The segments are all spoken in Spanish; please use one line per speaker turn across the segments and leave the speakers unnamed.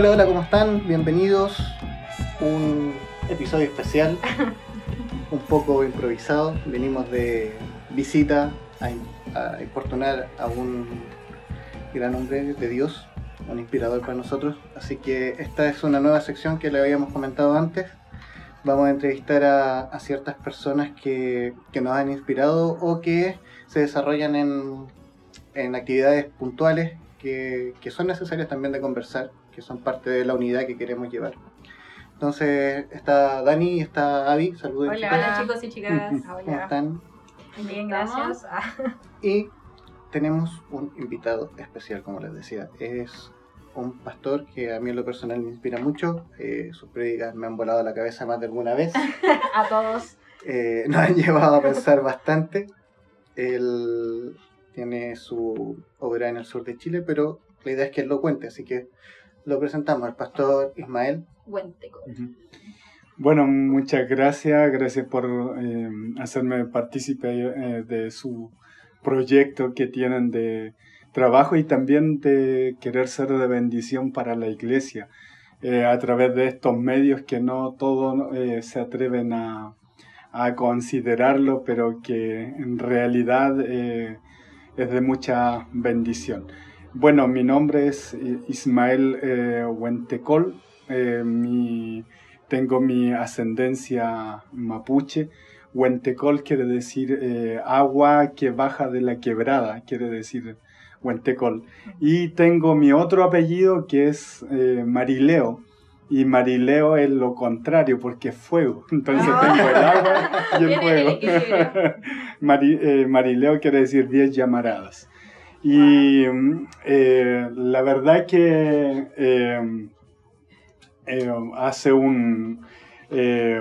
Hola, hola, ¿cómo están? Bienvenidos. Un episodio especial, un poco improvisado. Venimos de visita a, a importunar a un gran hombre de Dios, un inspirador para nosotros. Así que esta es una nueva sección que le habíamos comentado antes. Vamos a entrevistar a, a ciertas personas que, que nos han inspirado o que se desarrollan en, en actividades puntuales que, que son necesarias también de conversar, que son parte de la unidad que queremos llevar. Entonces está Dani y está Avi. Saludos.
Hola,
chicos.
hola chicos y chicas.
¿Cómo están?
Bien, gracias. Ah,
Y tenemos un invitado especial, como les decía. Es un pastor que a mí en lo personal me inspira mucho. Eh, sus prédicas me han volado la cabeza más de alguna vez.
A todos.
Eh, nos han llevado a pensar bastante. Él tiene su obra en el sur de Chile, pero la idea es que él lo cuente, así que lo presentamos, el pastor Ismael.
Huenteco.
Bueno, muchas gracias, gracias por eh, hacerme partícipe eh, de su proyecto que tienen de trabajo y también de querer ser de bendición para la iglesia eh, a través de estos medios que no todos eh, se atreven a, a considerarlo, pero que en realidad eh, es de mucha bendición. Bueno, mi nombre es Ismael eh, Huentecol. Eh, mi- tengo mi ascendencia mapuche. Huentecol quiere decir eh, agua que baja de la quebrada, quiere decir Huentecol. Y tengo mi otro apellido que es eh, Marileo. Y Marileo es lo contrario porque es fuego. Entonces
Ah.
tengo el agua y el fuego. Mari- Marileo quiere decir 10 llamaradas. Y eh, la verdad que eh, eh, hace un, eh,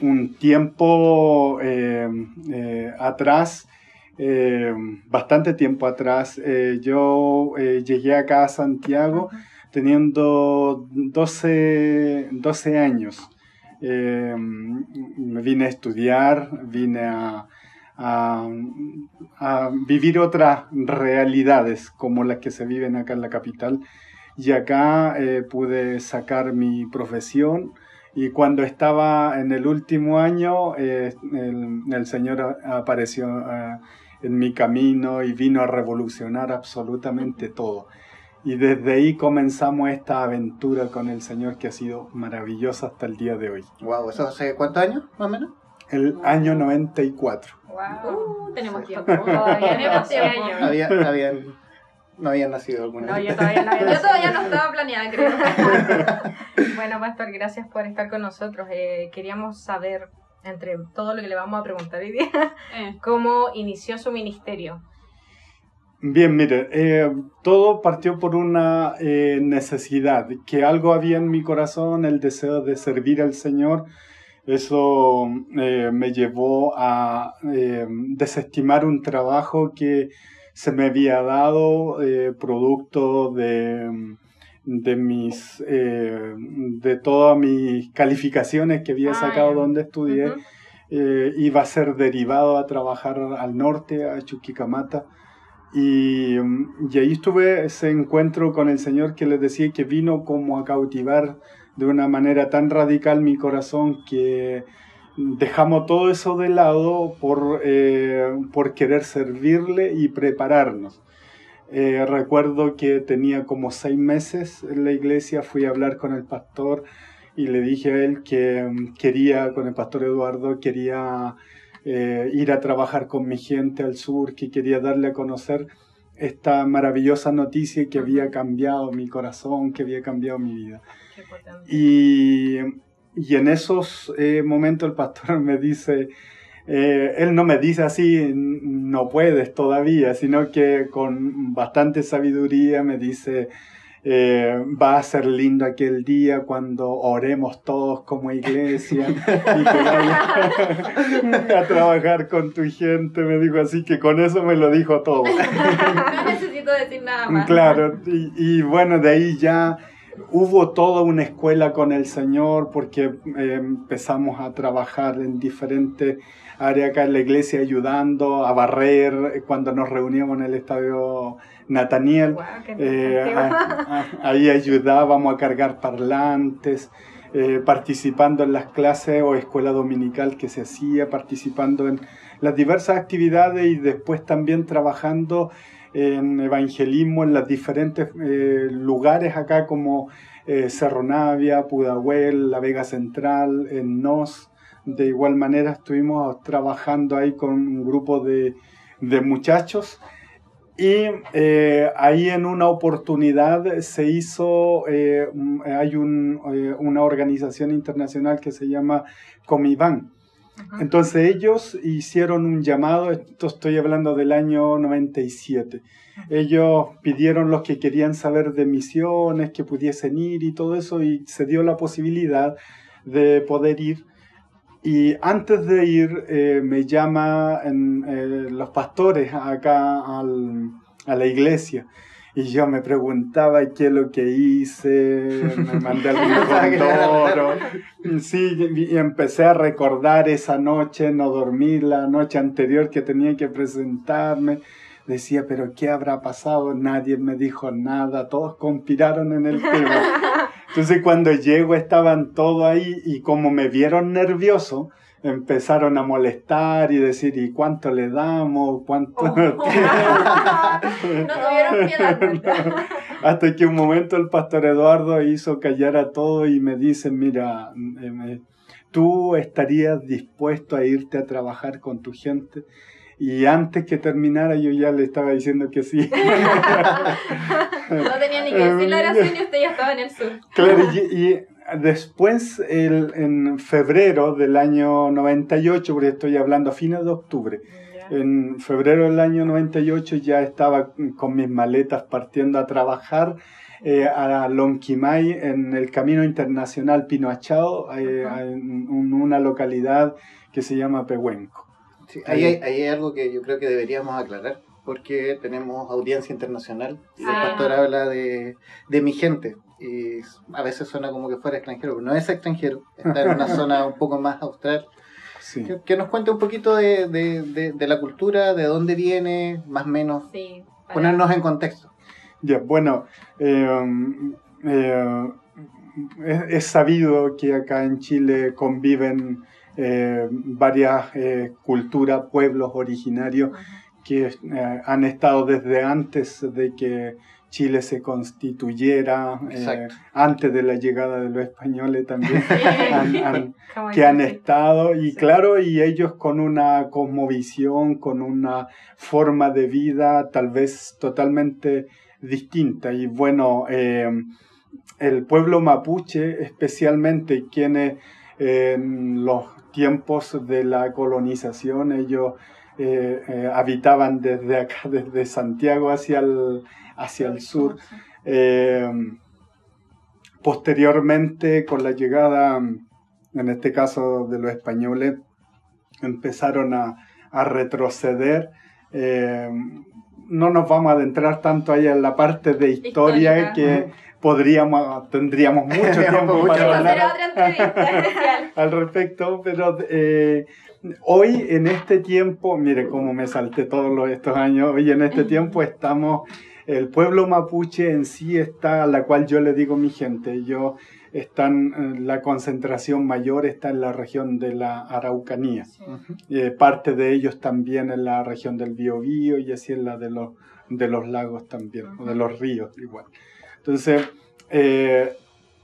un tiempo eh, atrás, bastante tiempo atrás, eh, yo llegué acá a Santiago teniendo 12, 12 años. Me vine a estudiar, vine a, a- a vivir otras realidades como las que se viven acá en la capital. Y acá eh, pude sacar mi profesión y cuando estaba en el último año, eh, el, el Señor apareció eh, en mi camino y vino a revolucionar absolutamente todo. Y desde ahí comenzamos esta aventura con el Señor que ha sido maravillosa hasta el día de hoy.
Wow, ¿eso hace cuántos años, más o menos?
El año 94.
Wow.
Uh, tenemos tiempo.
Todavía
Tenemos
tiempo.
Había, habían, no habían nacido alguna
No,
vez.
yo todavía no había
Yo todavía no estaba planeada, creo.
Bueno, Pastor, gracias por estar con nosotros. Eh, queríamos saber, entre todo lo que le vamos a preguntar hoy día,
Eh,
cómo inició su ministerio.
Bien, mire, eh, todo partió por una eh, necesidad, que algo había en mi corazón, el deseo de servir al Señor. Eso eh, me llevó a eh, desestimar un trabajo que se me había dado, eh, producto de, de mis, de todas mis calificaciones que había
Ah,
sacado donde estudié. Iba a ser derivado a trabajar al norte, a Chuquicamata. Y, y ahí estuve ese encuentro con el Señor que les decía que vino como a cautivar de una manera tan radical mi corazón que dejamos todo eso de lado por, eh, por querer servirle y prepararnos. Eh, recuerdo que tenía como seis meses en la iglesia, fui a hablar con el pastor y le dije a él que mm, quería, con el pastor Eduardo, quería eh, ir a trabajar con mi gente al sur, que quería darle a conocer esta maravillosa noticia que había cambiado mi corazón, que había cambiado mi vida. Y, y en esos eh, momentos el pastor me dice, eh, él no me dice así, no puedes todavía, sino que con bastante sabiduría me dice, eh, va a ser lindo aquel día cuando oremos todos como iglesia y que vayas a trabajar con tu gente, me dijo así que con eso me lo dijo todo.
no necesito decir nada más.
Claro, y, y bueno, de ahí ya hubo toda una escuela con el Señor porque eh, empezamos a trabajar en diferentes área acá en la iglesia ayudando a barrer eh, cuando nos reuníamos en el estadio Nataniel. Eh,
antiguo.
a- a- ahí ayudábamos a cargar parlantes, eh, participando en las clases o escuela dominical que se hacía, participando en las diversas actividades y después también trabajando en evangelismo en los diferentes eh, lugares acá como eh, Cerro Navia, Pudahuel, La Vega Central, en Nos. De igual manera estuvimos trabajando ahí con un grupo de, de muchachos y eh, ahí en una oportunidad se hizo, eh, hay un, una organización internacional que se llama Comiban.
Ajá.
Entonces ellos hicieron un llamado, esto estoy hablando del año 97. Ellos pidieron los que querían saber de misiones, que pudiesen ir y todo eso, y se dio la posibilidad de poder ir. Y antes de ir, eh, me llaman los pastores acá al- a la iglesia. Y yo me preguntaba qué es lo que hice, me mandé al Condoro. Sí, y empecé a recordar esa noche, no dormí la noche anterior que tenía que presentarme. Decía, pero ¿qué habrá pasado? Nadie me dijo nada, todos conspiraron en el tema. Entonces cuando llego estaban todos ahí y como me vieron nervioso, empezaron a molestar y decir, ¿y cuánto le damos? ¿Cuánto?
No tuvieron piedad nunca.
Hasta que un momento el pastor Eduardo hizo callar a todo y me dice, mira, eh, tú estarías dispuesto a irte a trabajar con tu gente. Y antes que terminara yo ya le estaba diciendo que sí.
No tenía ni que decir la oración y usted ya estaba en el sur.
Claro, y, y después, el- en febrero del año 98, porque estoy hablando a fines de octubre,
Ya.
en febrero del año 98 ya estaba con mis maletas partiendo a trabajar eh, a Lonquimay en el Camino Internacional Pinoachao, eh,
Ajá.
en un- una localidad que se llama Pehuenco.
Sí, ahí, hay, ahí hay algo que yo creo que deberíamos aclarar, porque tenemos audiencia internacional y el
Ah.
pastor habla de, de mi gente. Y a veces suena como que fuera extranjero, pero no es extranjero, está en una zona un poco más austral.
Sí.
Que, que nos cuente un poquito de, de- de- de la cultura, de dónde viene, más o menos,
Sí. para-
ponernos en contexto.
Ya, bueno, eh, eh, es, es sabido que acá en Chile conviven eh, varias eh, culturas, pueblos originarios que eh, han estado desde antes de que Chile se constituyera, eh, antes de la llegada de los españoles también, han- han-
Como
que han estado y
Sí.
claro, y ellos con una cosmovisión, con una forma de vida tal vez totalmente distinta. Y bueno, eh, el pueblo mapuche, especialmente quienes en los tiempos de la colonización, ellos eh, eh, habitaban desde acá, desde Santiago hacia el, hacia el sur. Eh, posteriormente, con la llegada, en este caso de los españoles, empezaron a, a retroceder. Eh, no nos vamos a adentrar tanto ahí en la parte de historia
Histórica.
que podríamos, tendríamos mucho tiempo para hablar al respecto, pero eh, hoy en este tiempo, mire cómo me salté todos los- estos años, hoy en este tiempo estamos, el pueblo mapuche en sí está, a la cual yo le digo mi gente, yo están, eh, la concentración mayor está en la región de la Araucanía,
Sí.
Eh, parte de ellos también en la región del Biobío y así en la de los, de los lagos también, o de los ríos igual. Entonces, eh,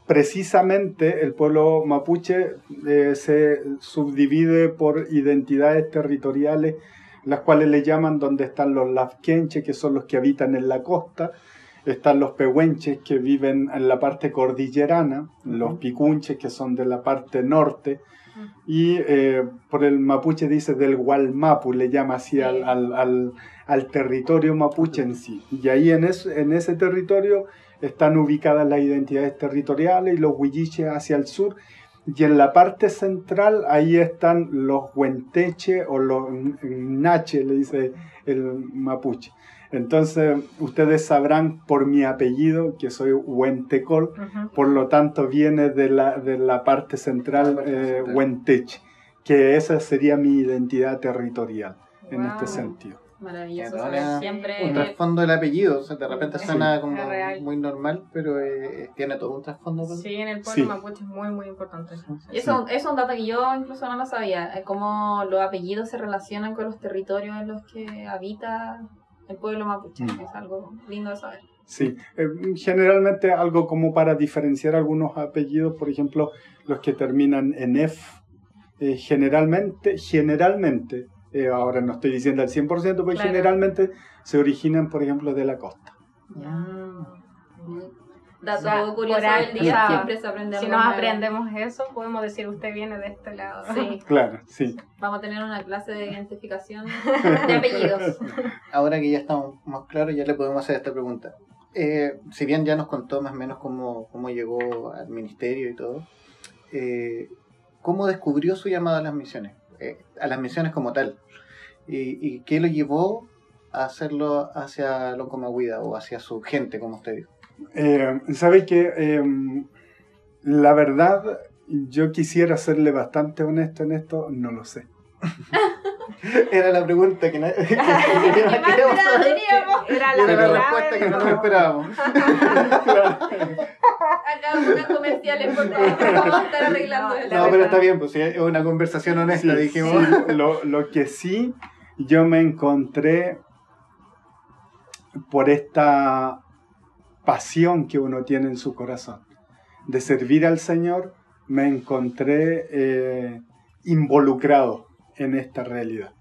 precisamente el pueblo mapuche eh, se subdivide por identidades territoriales, las cuales le llaman donde están los lafquenches, que son los que habitan en la costa, están los pehuenches, que viven en la parte cordillerana, los picunches, que son de la parte norte, y eh, por el mapuche dice del Gualmapu, le llama así al,
Sí.
al- al- al territorio mapuche en sí. Y ahí en, es- en ese territorio están ubicadas las identidades territoriales y los huilliches hacia el sur. Y en la parte central, ahí están los huenteche o los nache, le dice el mapuche. Entonces, ustedes sabrán por mi apellido que soy Huentecol, por lo tanto viene de la, de la parte central,
La parte
eh. Huenteche, que esa sería mi identidad territorial en este sentido.
Maravilloso
ahora,
siempre.
Un trasfondo del apellido, o sea, de repente
Sí.
suena como muy normal, pero eh, tiene todo un trasfondo.
Sí, en el pueblo
Sí.
mapuche es muy, muy importante.
Y eso es un dato que yo incluso no lo sabía, eh, cómo los apellidos se relacionan con los territorios en los que habita el pueblo mapuche.
Mm.
Es algo lindo de saber.
Sí, eh, generalmente algo como para diferenciar algunos apellidos, por ejemplo, los que terminan en F, eh, generalmente, generalmente, eh, ahora no estoy diciendo al 100%, pero
Claro.
generalmente se originan, por ejemplo, de la costa.
Dato
O sea,
curioso
por ahí,
del día,
o sea,
siempre se aprende
Si nos aprendemos eso, podemos decir usted viene de este lado.
Sí,
Claro, sí.
vamos a tener una clase de identificación de apellidos.
Ahora que ya estamos más claros, ya le podemos hacer esta pregunta. Eh, si bien ya nos contó más o menos cómo, cómo llegó al ministerio y todo, eh, ¿cómo descubrió su llamado a las misiones? Eh, a las misiones como tal. ¿Y, y qué lo llevó a hacerlo hacia Loncomahuida o hacia su gente, como usted dijo?
Eh, ¿Sabe que eh, La verdad, yo quisiera serle bastante honesto en esto, no lo sé.
Era la pregunta que, na- que
¿Qué más teníamos?
Era la
Era la
verdad.
respuesta que no nos esperábamos.
Acá unas comerciales por vamos a estar arreglando
No,
No, pero está bien, pues es una conversación honesta,
Sí,
dijimos.
sí, lo, lo que sí yo me encontré por esta pasión que uno tiene en su corazón de servir al Señor, me encontré eh, involucrado en esta realidad.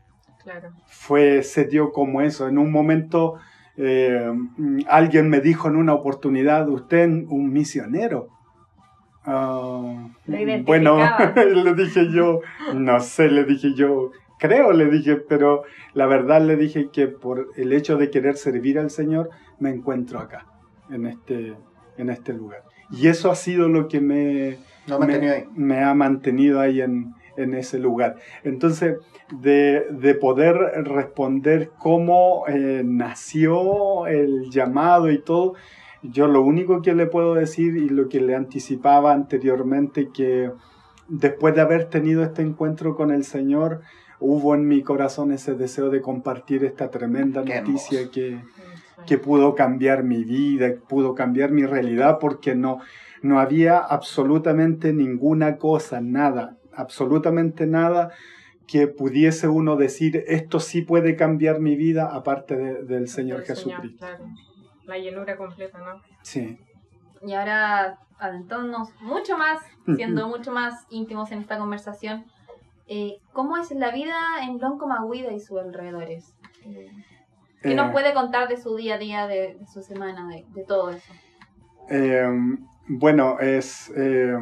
Claro.
Fue, se dio como eso. En un momento eh, alguien me dijo en una oportunidad, usted es un misionero.
Identificaba.
bueno, le dije yo, no sé, le dije yo, creo, le dije, pero la verdad le dije que por el hecho de querer servir al Señor, me encuentro acá, en este, en este lugar. Y eso ha sido lo que me,
No me
me ha mantenido ahí en, en ese lugar. Entonces, de, de poder responder cómo eh, nació el llamado y todo, yo lo único que le puedo decir y lo que le anticipaba anteriormente, que después de haber tenido este encuentro con el Señor, hubo en mi corazón ese deseo de compartir esta tremenda
Qué
noticia que, que pudo cambiar mi vida, pudo cambiar mi realidad, porque no, no había absolutamente ninguna cosa, nada, absolutamente nada que pudiese uno decir, esto sí puede cambiar mi vida aparte de- del Señor Jesucristo.
claro. La llenura completa, ¿no?
Sí.
Y ahora, adentrándonos mucho más, siendo mucho más íntimos en esta conversación, eh, ¿cómo es la vida en Loncomahuida y sus alrededores? Eh, ¿Qué
Eh,
nos puede contar de su día a día, de, de su semana, de, de todo eso?
Eh, bueno, es eh,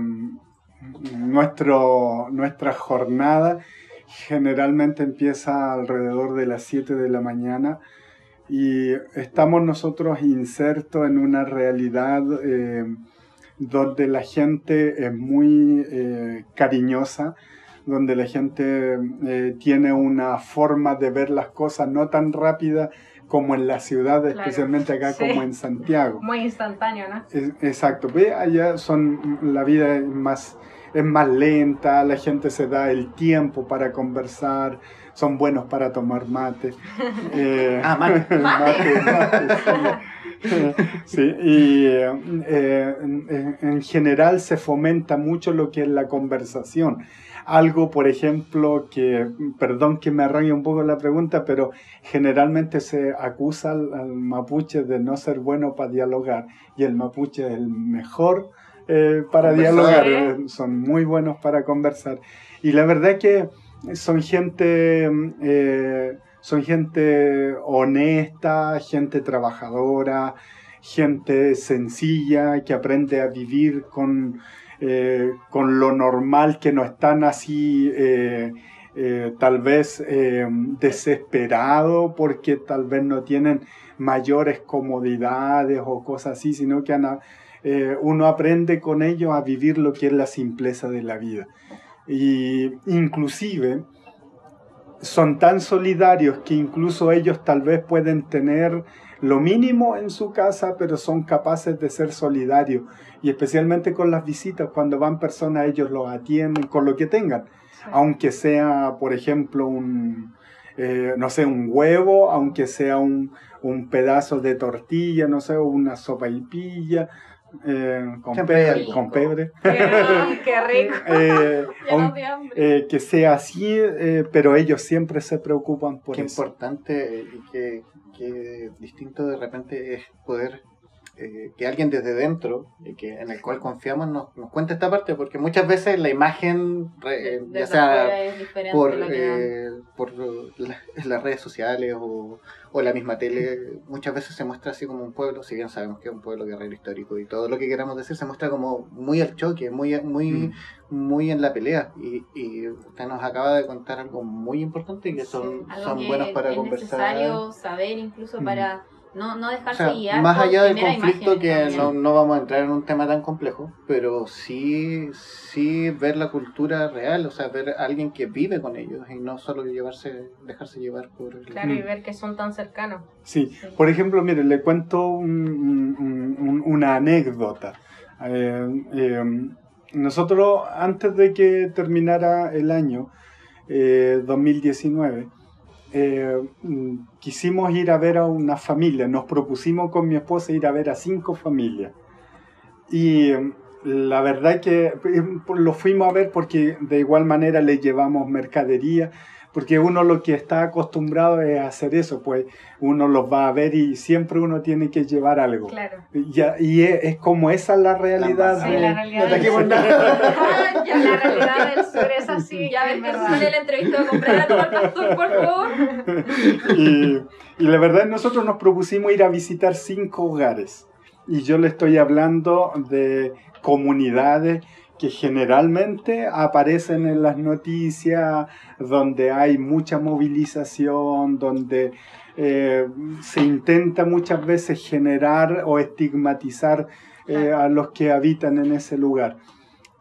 nuestro, nuestra jornada generalmente empieza alrededor de las 7 de la mañana y estamos nosotros insertos en una realidad eh, donde la gente es muy eh, cariñosa, donde la gente eh, tiene una forma de ver las cosas no tan rápida como en la ciudad,
Claro.
especialmente acá
Sí.
como en Santiago.
Muy instantáneo, ¿no?
Es- Exacto, ve allá son la vida es más es más lenta, la gente se da el tiempo para conversar, son buenos para tomar mate. Eh,
Ah, mate.
mate, mate, sí. Sí, y eh, eh, en, en general se fomenta mucho lo que es la conversación. Algo, por ejemplo, que, perdón que me arranque un poco la pregunta, pero generalmente se acusa al, al mapuche de no ser bueno para dialogar y el mapuche es el mejor eh, para dialogar, eh, son muy buenos para conversar. Y la verdad que son gente, eh, son gente honesta, gente trabajadora, gente sencilla que aprende a vivir con, eh, con lo normal, que no están así eh, eh, tal vez desesperados porque tal vez no tienen mayores comodidades o cosas así, sino que uno aprende con ellos a vivir lo que es la simpleza de la vida. Y inclusive son tan solidarios que incluso ellos tal vez pueden tener lo mínimo en su casa, pero son capaces de ser solidarios. Y especialmente con las visitas, cuando van personas, ellos los atienden con lo que tengan. aunque sea, por ejemplo, un, eh, no sé, un huevo, aunque sea un, un pedazo de tortilla, no sé, una sopa y pilla. eh, con,
Siempre hay
pe-
algo.
con pebre.
Qué, qué rico.
Eh,
Llenos
aun-
de hambre.
eh, que sea así, eh, pero ellos siempre se preocupan por
Qué
eso.
importante eh, y qué, qué distinto de repente es poder eh, que alguien desde dentro, y que, en el cual confiamos, nos, nos cuente esta parte, porque muchas veces la imagen, re- eh,
De-
ya sea por,
dan.
eh, por la- las redes sociales o, o la misma tele, muchas veces se muestra así como un pueblo, si bien sabemos que es un pueblo guerrero histórico y todo lo que queramos decir se muestra como muy al choque, muy, muy,
Mm.
muy en la pelea. Y, y usted nos acaba de contar algo muy importante y que son,
Algo
son
que
buenos para
es
conversar.
necesario saber incluso
Mm.
para no, no
O
dejarse
sea,
guiar
más allá del conflicto que no, no vamos a entrar en un tema tan complejo, pero sí, sí ver la cultura real, o sea, ver a alguien que vive con ellos y no solo llevarse, dejarse llevar por el...
Claro, y
Mm.
ver que son tan cercanos.
Sí,
Sí.
por ejemplo, mire, le cuento un- un- un- una anécdota. Eh, eh, nosotros, antes de que terminara el año eh, 2019, eh, mm, quisimos ir a ver a una familia. Nos propusimos con mi esposa ir a ver a cinco familias. Y eh, la verdad que eh, lo fuimos a ver porque de igual manera le llevamos mercadería, porque uno lo que está acostumbrado es hacer eso, pues uno los va a ver y siempre uno tiene que llevar algo.
Claro.
Ya, y es, es como esa la realidad.
Sí,
de-
la realidad
No te
del sur.
nada.
ya
La realidad del sur es así.
Ya ves
es
que sale la entrevista de comprar a tomar pastor, por favor.
y, y la verdad nosotros nos propusimos ir a visitar cinco hogares. Y yo le estoy hablando de comunidades que generalmente aparecen en las noticias, donde hay mucha movilización, donde eh, se intenta muchas veces generar o estigmatizar eh, a los que habitan en ese lugar.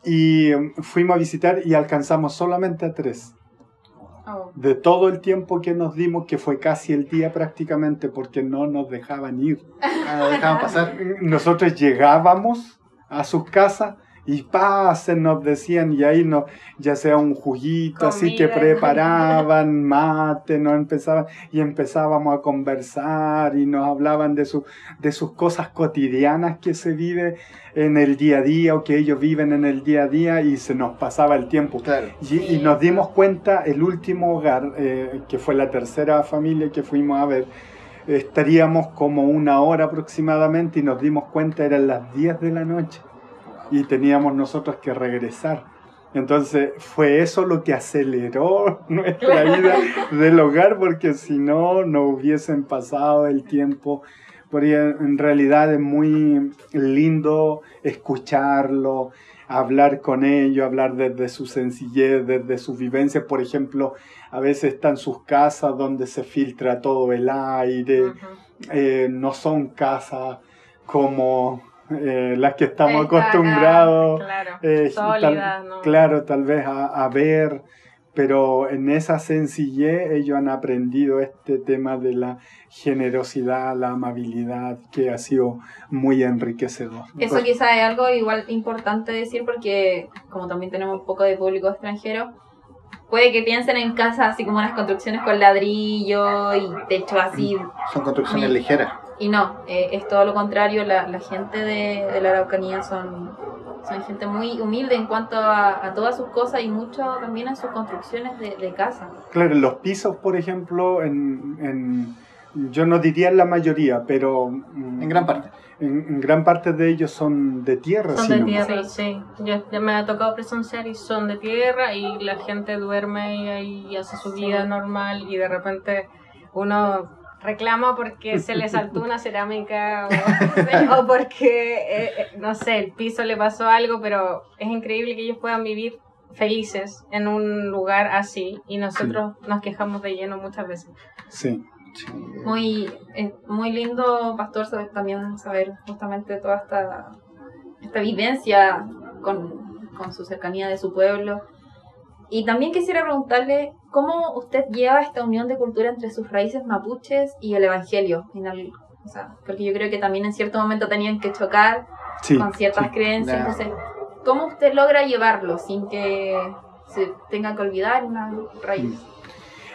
Y fuimos a visitar y alcanzamos solamente a tres
Oh,
de todo el tiempo que nos dimos, que fue casi el día prácticamente, porque no nos dejaban ir.
Ah, no dejaban pasar.
Nosotros llegábamos a sus casas y pasen, nos decían, y ahí nos, ya sea un juguito así que
Comida.
preparaban, mate, nos empezaban, y empezábamos a conversar y nos hablaban de, su, de sus cosas cotidianas que se vive en el día a día o que ellos viven en el día a día y se nos pasaba el tiempo.
Claro.
Y, y nos dimos cuenta, el último hogar, eh, que fue la tercera familia que fuimos a ver, estaríamos como una hora aproximadamente y nos dimos cuenta eran las 10 de la noche y teníamos nosotros que regresar. Entonces fue eso lo que aceleró nuestra ida del hogar porque si no, no hubiesen pasado el tiempo. Porque en realidad es muy lindo escucharlo, hablar con ellos, hablar desde su sencillez, desde sus vivencias. Por ejemplo, a veces están sus casas donde se filtra todo el aire, eh, no son casas como eh, las que estamos
Está acá,
acostumbrados.
Claro.
eh,
Sólida,
tal-
¿no?
Claro, tal vez a, a ver, pero en esa sencillez ellos han aprendido este tema de la generosidad, la amabilidad, que ha sido muy enriquecedor.
Eso quizá es algo igual importante decir porque como también tenemos un poco de público extranjero, puede que piensen en casas así como unas construcciones con ladrillo y techo así.
Son construcciones ligeras.
Y no, eh, es todo lo contrario. La, la gente de, de la Araucanía son, son gente muy humilde en cuanto a, a todas sus cosas y mucho también en sus construcciones de, de casa.
Claro, los pisos, por ejemplo, en, en- yo no diría en la mayoría, pero mm,
En gran parte.
en, en gran parte de ellos son de tierra.
Son
si
de
no-
tierra, sí. Yo, ya me ha tocado presenciar y son de tierra y la gente duerme y ahí hace su
Sí.
vida normal y de repente uno reclama porque se le saltó una cerámica o, o porque, eh, eh, no sé, el piso le pasó algo, pero es increíble que ellos puedan vivir felices en un lugar así y nosotros nos quejamos de lleno muchas veces.
Sí.
Sí.
Muy, es muy lindo, Pastor, saber- también saber justamente toda esta, esta vivencia con, con su cercanía de su pueblo. Y también quisiera preguntarle cómo usted lleva esta unión de cultura entre sus raíces mapuches y el evangelio. En el- o sea, porque yo creo que también en cierto momento tenían que chocar
Sí,
con ciertas
sí.
creencias. Entonces, ¿cómo usted logra llevarlo sin que se tenga que olvidar una raíz.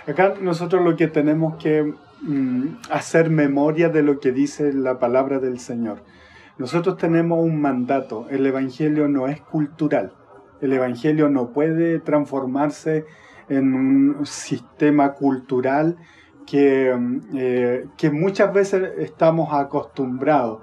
Acá nosotros lo que tenemos que mm, hacer memoria de lo que dice la palabra del Señor. Nosotros tenemos un mandato, el Evangelio no es cultural, el Evangelio no puede transformarse en un sistema cultural que, eh, que muchas veces estamos acostumbrados.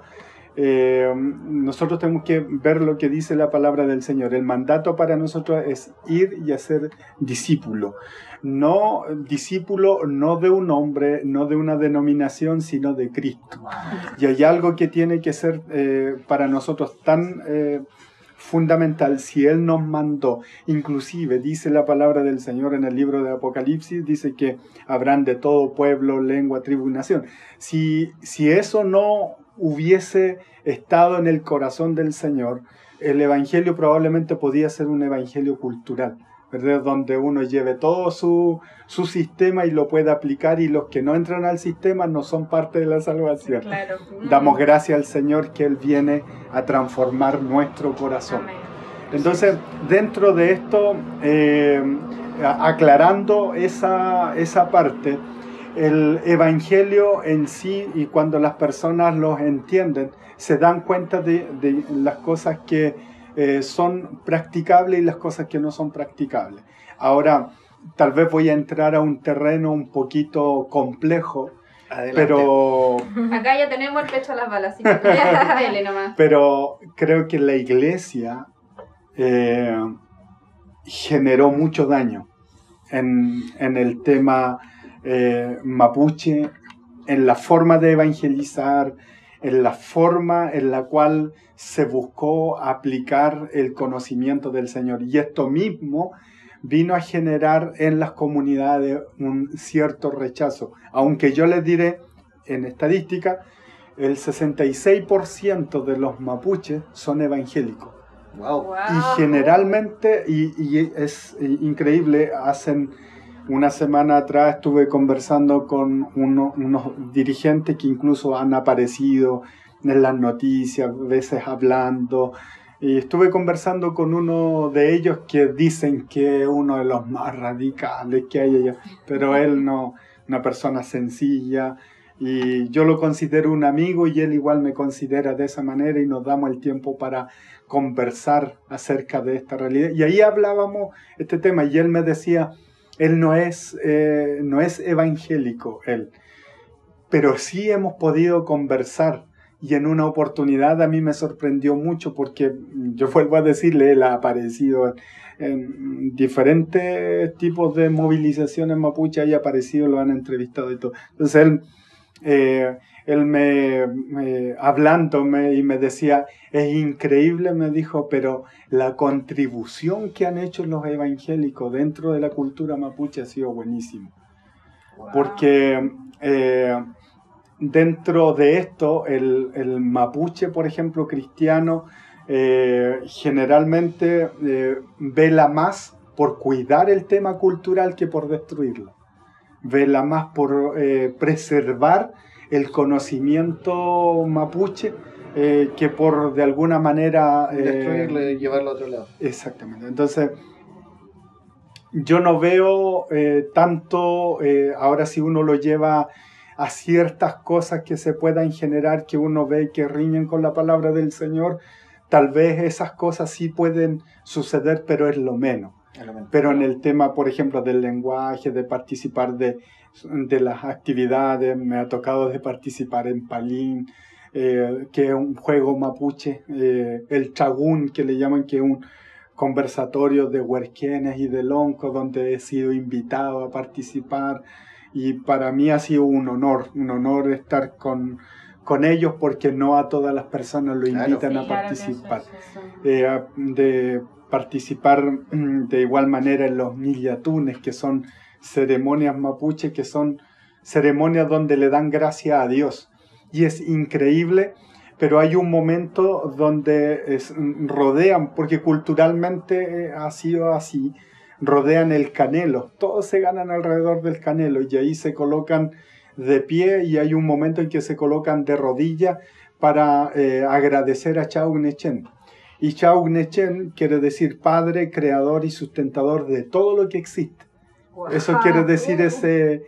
Eh, nosotros tenemos que ver lo que dice la palabra del Señor. El mandato para nosotros es ir y hacer discípulo. No discípulo no de un hombre, no de una denominación, sino de Cristo. Y hay algo que tiene que ser eh, para nosotros tan fundamental. Si Él nos mandó, inclusive dice la palabra del Señor en el libro de Apocalipsis, dice que habrán de todo pueblo, lengua, tribu nación. Si, si eso no hubiese estado en el corazón del Señor, el Evangelio probablemente podía ser un Evangelio cultural. ¿Verdad? donde uno lleve todo su, su, sistema y lo pueda aplicar y los que no entran al sistema no son parte de la salvación. Damos gracias al Señor que Él viene a transformar nuestro corazón. Entonces, dentro de esto, eh, aclarando esa, esa parte, el Evangelio en sí y cuando las personas lo entienden, se dan cuenta de, de las cosas que eh, son practicables y las cosas que no son practicables. Ahora, tal vez voy a entrar a un terreno un poquito complejo, pero...
Acá ya tenemos el pecho a las balas,
Pero creo que la iglesia eh, generó mucho daño en, el tema eh, mapuche, en la forma de evangelizar, en la forma en la cual se buscó aplicar el conocimiento del Señor. Y esto mismo vino a generar en las comunidades un cierto rechazo. Aunque yo les diré, en estadística, el 66% de los mapuches son evangélicos. Y generalmente, y, es increíble, hacen una semana atrás estuve conversando con unos dirigentes que incluso han aparecido en las noticias, a veces hablando. Y estuve conversando con uno de ellos que dicen que es uno de los más radicales que hay allá, pero él no, una persona sencilla. Y yo lo considero un amigo y él igual me considera de esa manera y nos damos el tiempo para conversar acerca de esta realidad. Y ahí hablábamos este tema y él me decía, él no es, eh, no es evangélico, él, pero sí hemos podido conversar y en una oportunidad a mí me sorprendió mucho porque yo vuelvo a decirle, él ha aparecido en diferentes tipos de movilizaciones mapuche, ha aparecido, lo han entrevistado y todo. Entonces él, eh, él me, me, hablándome y me decía, es increíble, me dijo, pero la contribución que han hecho los evangélicos dentro de la cultura mapuche ha sido buenísimo. Porque eh, dentro de esto, el, mapuche, por ejemplo, cristiano, eh, generalmente eh, vela más por cuidar el tema cultural que por destruirlo. Vela más por eh, preservar el conocimiento mapuche que por de alguna manera...
Destruirlo y llevarlo a otro lado.
Exactamente. Entonces, yo no veo tanto, ahora si uno lo lleva a ciertas cosas que se puedan generar que uno ve que riñen con la palabra del Señor, tal vez esas cosas sí pueden suceder, pero es lo menos. Pero en el tema, por ejemplo, del lenguaje, de participar de, de las actividades, me ha tocado de participar en Palín, eh, que es un juego mapuche, eh, el chagún, que le llaman, que es un conversatorio de huerquenes y de lonco, donde he sido invitado a participar. Y para mí ha sido un honor, un honor estar con, con ellos porque no a todas las personas lo invitan a participar. Eh, de participar mm, de igual manera en los millatunes, que son ceremonias mapuche, que son ceremonias donde le dan gracia a Dios. Y es increíble, pero hay un momento donde es, rodean, porque culturalmente eh, ha sido así, rodean el canelo. Todos se ganan alrededor del canelo y ahí se colocan de pie y hay un momento en que se colocan de rodilla para eh, agradecer a Chao Nechen. Y Chau Nechen quiere decir padre, creador y sustentador de todo lo que existe. Eso quiere decir ese,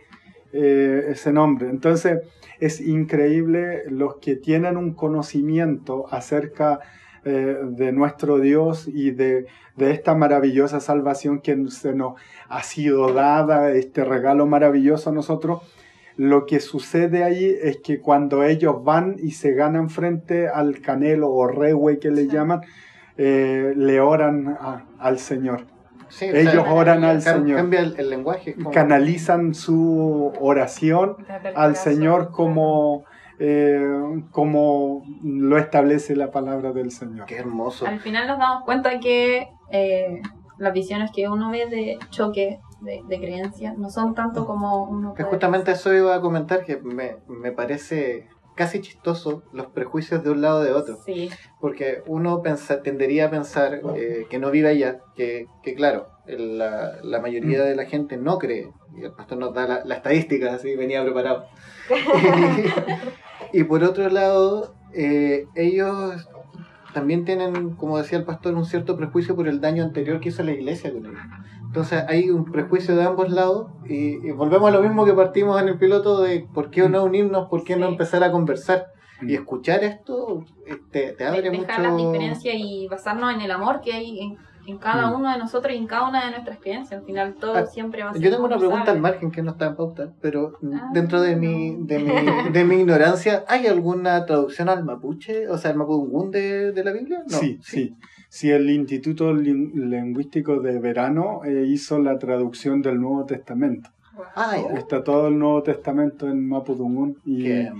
eh, ese nombre. Entonces, es increíble los que tienen un conocimiento acerca eh, de nuestro Dios y de, de, esta maravillosa salvación que se nos ha sido dada, este regalo maravilloso a nosotros. Lo que sucede ahí es que cuando ellos van y se ganan frente al canelo o rehue que le llaman, eh, le oran al Señor. Ellos oran al Señor.
Cambia el, lenguaje.
Canalizan su oración al Señor como, eh, como lo establece la palabra del Señor.
Qué hermoso.
Al final nos damos cuenta que eh, las visiones que uno ve de choque de, de creencias no son tanto como uno.
Que justamente eso iba a comentar, que me, me parece casi chistoso los prejuicios de un lado de otro.
Sí.
Porque uno pensa, tendería a pensar eh, que no vive allá, que, que claro, la, la, mayoría de la gente no cree. Y el pastor nos da la, la estadística, así venía preparado. y, por otro lado, eh, ellos también tienen, como decía el pastor, un cierto prejuicio por el daño anterior que hizo la iglesia con ellos. Entonces hay un prejuicio de ambos lados y, volvemos a lo mismo que partimos en el piloto de por qué no unirnos, por qué no empezar a conversar. Y escuchar esto te, te abre
Dejar
mucho...
las diferencias y basarnos en el amor que hay en, en cada uno de nosotros y en cada una de nuestras creencias. Al final todo
Ah,
siempre va a ser
Yo tengo una pregunta al margen que no está en pauta, pero
Ah,
dentro de mi, de, mi, de mi ignorancia, ¿hay alguna traducción al mapuche, o sea, al mapudungún de, de la Biblia? No.
Sí, sí. Sí, el Instituto Lin- Lingüístico de Verano eh, hizo la traducción del Nuevo Testamento.
Ah.
Está todo el Nuevo Testamento en Mapudungún y
Qué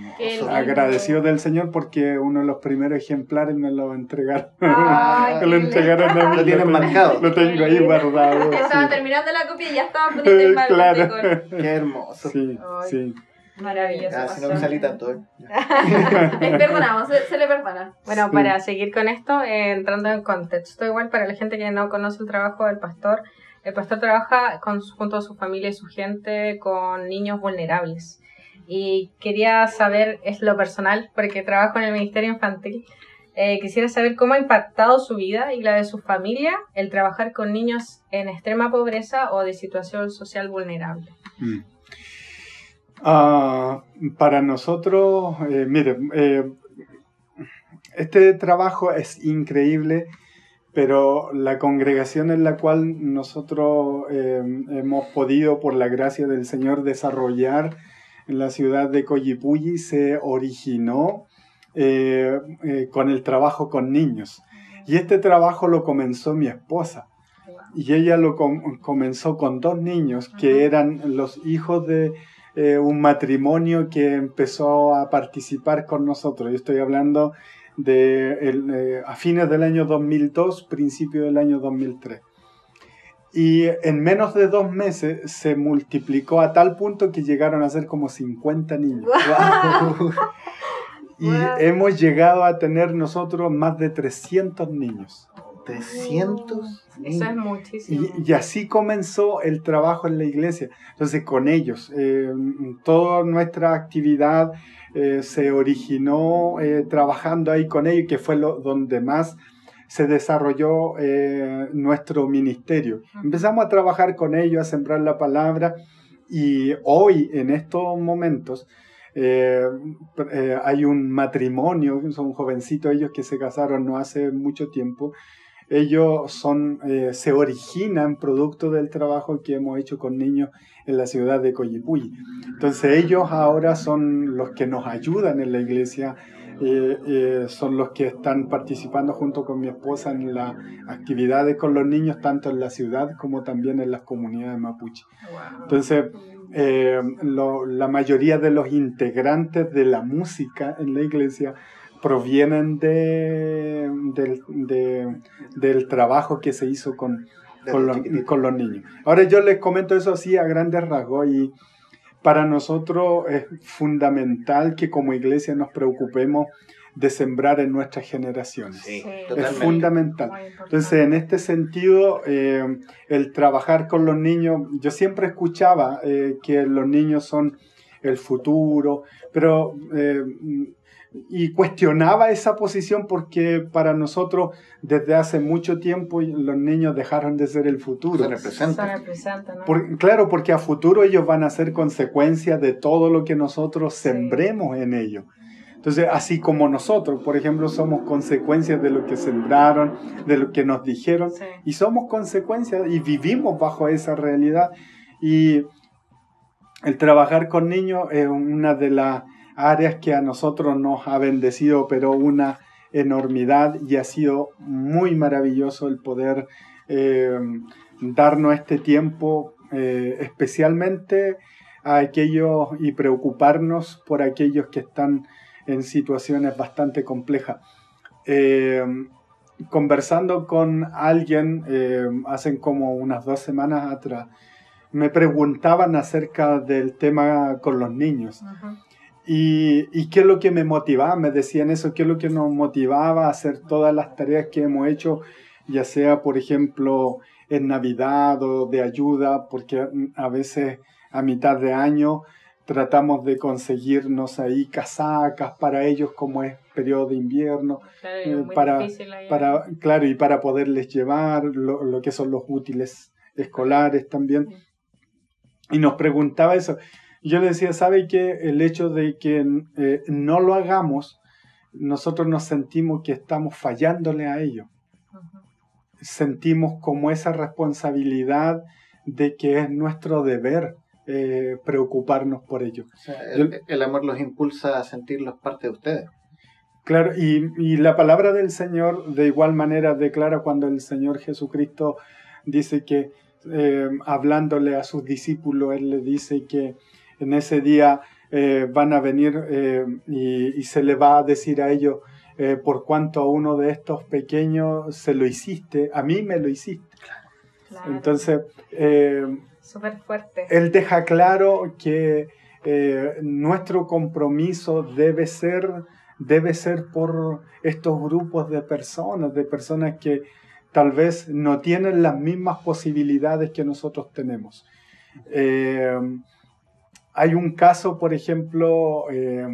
agradecido del Señor porque uno de los primeros ejemplares me lo entregaron.
Ay,
me lo entregaron a mí.
Lo tienen
tengo-
marcado.
Lo tengo ahí guardado.
Estaba
sí.
terminando la copia y ya estaba poniendo el
Claro.
claro.
Qué hermoso.
Sí,
Ay.
sí.
Maravilloso.
Ah, si no me salí tanto. ¿eh?
Eh, Perdonamos, se, se le perdona.
Bueno,
Sí.
para seguir con esto, eh, entrando en contexto, igual para la gente que no conoce el trabajo del pastor, el pastor trabaja con, su- junto a su familia y su gente con niños vulnerables. Y quería saber, es lo personal, porque trabajo en el Ministerio Infantil, eh, quisiera saber cómo ha impactado su vida y la de su familia el trabajar con niños en extrema pobreza o de situación social vulnerable.
Mm. Ah, para nosotros, eh, mire, eh, este trabajo es increíble, pero la congregación en la cual nosotros eh, hemos podido, por la gracia del Señor, desarrollar en la ciudad de Coyipulli se originó con el trabajo con niños. Y este trabajo lo comenzó mi esposa. Y ella lo com- comenzó con dos niños que eran los hijos de eh, un matrimonio que empezó a participar con nosotros. Yo estoy hablando de el, eh, a fines del año 2002, principio del año 2003. Y en menos de dos meses se multiplicó a tal punto que llegaron a ser como 50 niños. Y
Wow.
hemos llegado a tener nosotros más de 300 niños.
300
Eso es muchísimo.
Y, y así comenzó el trabajo en la iglesia. Entonces, con ellos, eh, toda nuestra actividad eh, se originó eh, trabajando ahí con ellos, que fue lo, donde más se desarrolló nuestro ministerio. Empezamos a trabajar con ellos, a sembrar la palabra, y hoy, en estos momentos, eh, eh, hay un matrimonio, son jovencitos ellos que se casaron no hace mucho tiempo, ellos son, eh, se originan producto del trabajo que hemos hecho con niños en la ciudad de Coyipulli. Entonces ellos ahora son los que nos ayudan en la iglesia, eh, eh, son los que están participando junto con mi esposa en las actividades con los niños, tanto en la ciudad como también en las comunidades mapuche. Entonces, lo- la mayoría de los integrantes de la música en la iglesia provienen de, del, de- del trabajo que se hizo con, con, los, con los niños. Ahora yo les comento eso así a grandes rasgos y para nosotros es fundamental que como iglesia nos preocupemos de sembrar en nuestras generaciones.
Sí,
Sí.
Es fundamental. Entonces, en este sentido, eh, el trabajar con los niños, yo siempre escuchaba eh, que los niños son el futuro, pero eh, y cuestionaba esa posición porque para nosotros desde hace mucho tiempo los niños dejaron de ser el futuro.
Son el presente,
¿no?
Por- claro, porque a futuro ellos van a ser consecuencia de todo lo que nosotros
Sí.
sembremos en ellos. Entonces, así como nosotros, por ejemplo, somos consecuencias de lo que sembraron, de lo que nos dijeron,
Sí.
y somos consecuencias y vivimos bajo esa realidad. Y el trabajar con niños es una de las áreas que a nosotros nos ha bendecido, pero una enormidad y ha sido muy maravilloso el poder eh, darnos este tiempo, eh, especialmente a aquellos y preocuparnos por aquellos que están en situaciones bastante complejas. Eh, conversando con alguien eh, hace como unas dos semanas atrás, me preguntaban acerca del tema con los niños. Y, y qué es lo que me motivaba, me decían eso, qué es lo que nos motivaba a hacer todas las tareas que hemos hecho, ya sea, por ejemplo, en Navidad o de ayuda, porque a veces a mitad de año tratamos de conseguirnos ahí casacas para ellos como es periodo de invierno,
Claro,
Eh, para- para, claro, y para poderles llevar lo, lo que son los útiles escolares también. Y nos preguntaba eso. Yo le decía, ¿sabe que el hecho de que eh, no lo hagamos, nosotros nos sentimos que estamos fallándole a ellos? Sentimos como esa responsabilidad de que es nuestro deber eh, preocuparnos por ellos.
O sea, el, el amor los impulsa a sentirlos parte de ustedes.
Claro, y, y la palabra del Señor de igual manera declara cuando el Señor Jesucristo dice que, eh, hablándole a sus discípulos, Él le dice que en ese día eh, van a venir eh, y, y se le va a decir a ellos, eh, por cuanto a uno de estos pequeños se lo hiciste, a mí me lo hiciste.
Claro.
Entonces,
Súper fuerte.
él deja claro que nuestro compromiso debe ser, debe ser por estos grupos de personas, de personas que tal vez no tienen las mismas posibilidades que nosotros tenemos. Eh, hay un caso, por ejemplo, eh,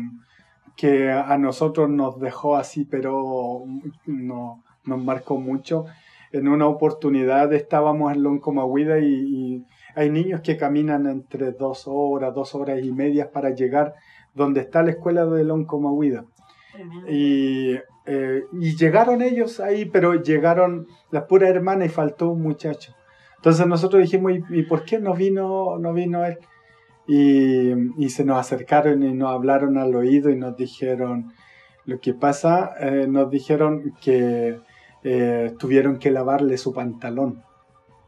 que a nosotros nos dejó así, pero no, nos marcó mucho. En una oportunidad estábamos en Loncomahuida y, y hay niños que caminan entre dos horas, dos horas y medias para llegar donde está la escuela de Loncomahuida. Y, eh, y llegaron ellos ahí, pero llegaron las puras hermanas y faltó un muchacho. Entonces nosotros dijimos, ¿y, y por qué no vino, no vino él? Y, y se nos acercaron y nos hablaron al oído y nos dijeron, lo que pasa, eh, nos dijeron que eh, tuvieron que lavarle su pantalón.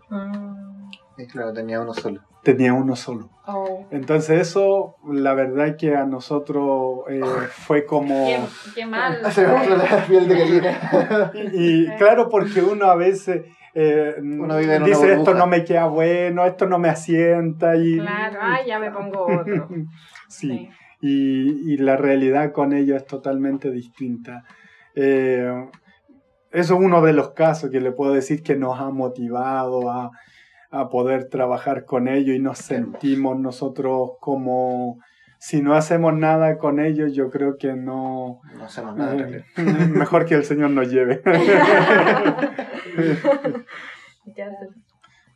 Mm.
Y claro, tenía uno solo.
Tenía uno solo.
Oh,
Entonces eso, la verdad que a nosotros eh, fue como...
qué, qué mal.
Se me la piel de gallina.
Y claro, porque uno a veces eh,
Uno vive en una
dice esto
burbuja".
no me queda bueno, esto no me asienta y
Claro, ay, ya me pongo otro.
sí,
Sí.
Y, y la realidad con ellos es totalmente distinta. Eh, eso es uno de los casos que le puedo decir que nos ha motivado a, a poder trabajar con ellos y nos sentimos nosotros como si no hacemos nada con ellos, yo creo que no,
No hacemos nada realidad.
mejor que el Señor nos lleve.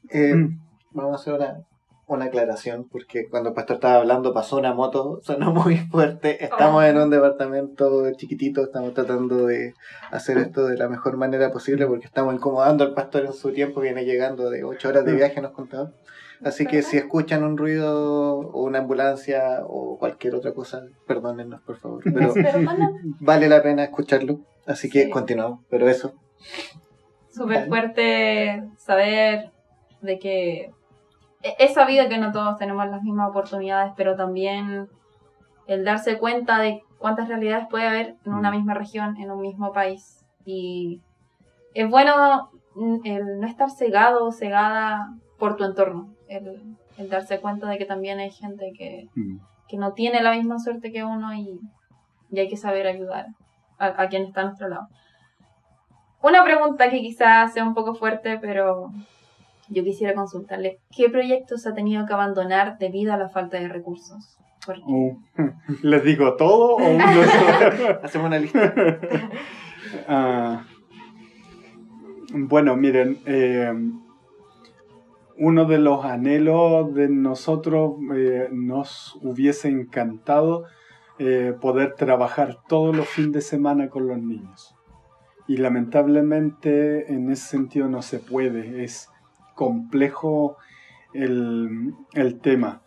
Eh,
Mm.
vamos a hacer una, una aclaración, porque cuando el pastor estaba hablando pasó una moto, sonó muy fuerte. Estamos
Oh.
en un departamento chiquitito, estamos tratando de hacer esto de la mejor manera posible, porque estamos incomodando al pastor en su tiempo, viene llegando de 8 horas de viaje, nos contaba. Así que si escuchan un ruido o una ambulancia o cualquier otra cosa, perdónennos por favor. Pero vale la pena escucharlo. Así que
Sí.
continuamos. Pero eso,
súper fuerte saber de que he he sabido que no todos tenemos las mismas oportunidades, pero también el darse cuenta de cuántas realidades puede haber en una misma región, en un mismo país. Y es bueno mm, el no estar cegado o cegada por tu entorno, el, el darse cuenta de que también hay gente que,
Mm.
que no tiene la misma suerte que uno y, y hay que saber ayudar a, a quien está a nuestro lado. Una pregunta que quizás sea un poco fuerte, pero yo quisiera consultarle, ¿qué proyectos ha tenido que abandonar debido a la falta de recursos?
Uh, ¿Les digo todo o uno solo?
Hacemos una lista.
Ah, bueno, miren, eh, uno de los anhelos de nosotros eh, nos hubiese encantado eh, poder trabajar todos los fines de semana con los niños. Y lamentablemente en ese sentido no se puede, es complejo el, el tema.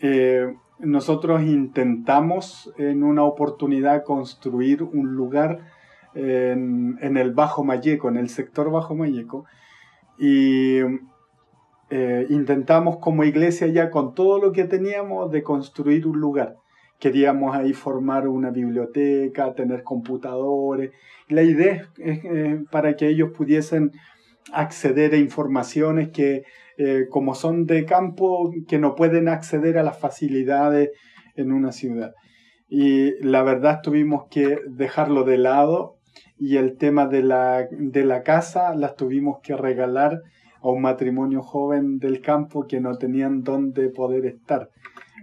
Eh, nosotros intentamos en una oportunidad construir un lugar en, en el Bajo Mayeco, en el sector Bajo Mayeco, y eh, intentamos como iglesia ya con todo lo que teníamos de construir un lugar. Queríamos ahí formar una biblioteca, tener computadores. La idea es eh, para que ellos pudiesen acceder a informaciones que, eh, como son de campo, que no pueden acceder a las facilidades en una ciudad. Y la verdad tuvimos que dejarlo de lado y el tema de la, de la casa las tuvimos que regalar a un matrimonio joven del campo que no tenían dónde poder estar.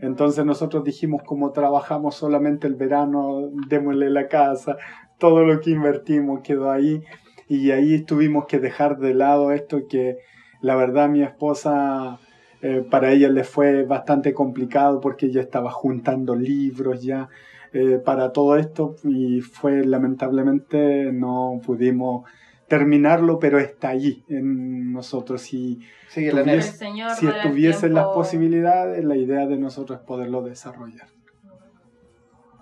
Entonces nosotros dijimos, como trabajamos solamente el verano, démosle la casa, todo lo que invertimos quedó ahí y ahí tuvimos que dejar de lado esto que la verdad mi esposa, eh, para ella le fue bastante complicado porque ella estaba juntando libros ya eh, para todo esto y fue lamentablemente no pudimos terminarlo, pero está allí en nosotros.
Nena.
vienes-
Señor
si estuviesen las posibilidades, la idea de nosotros es poderlo desarrollar.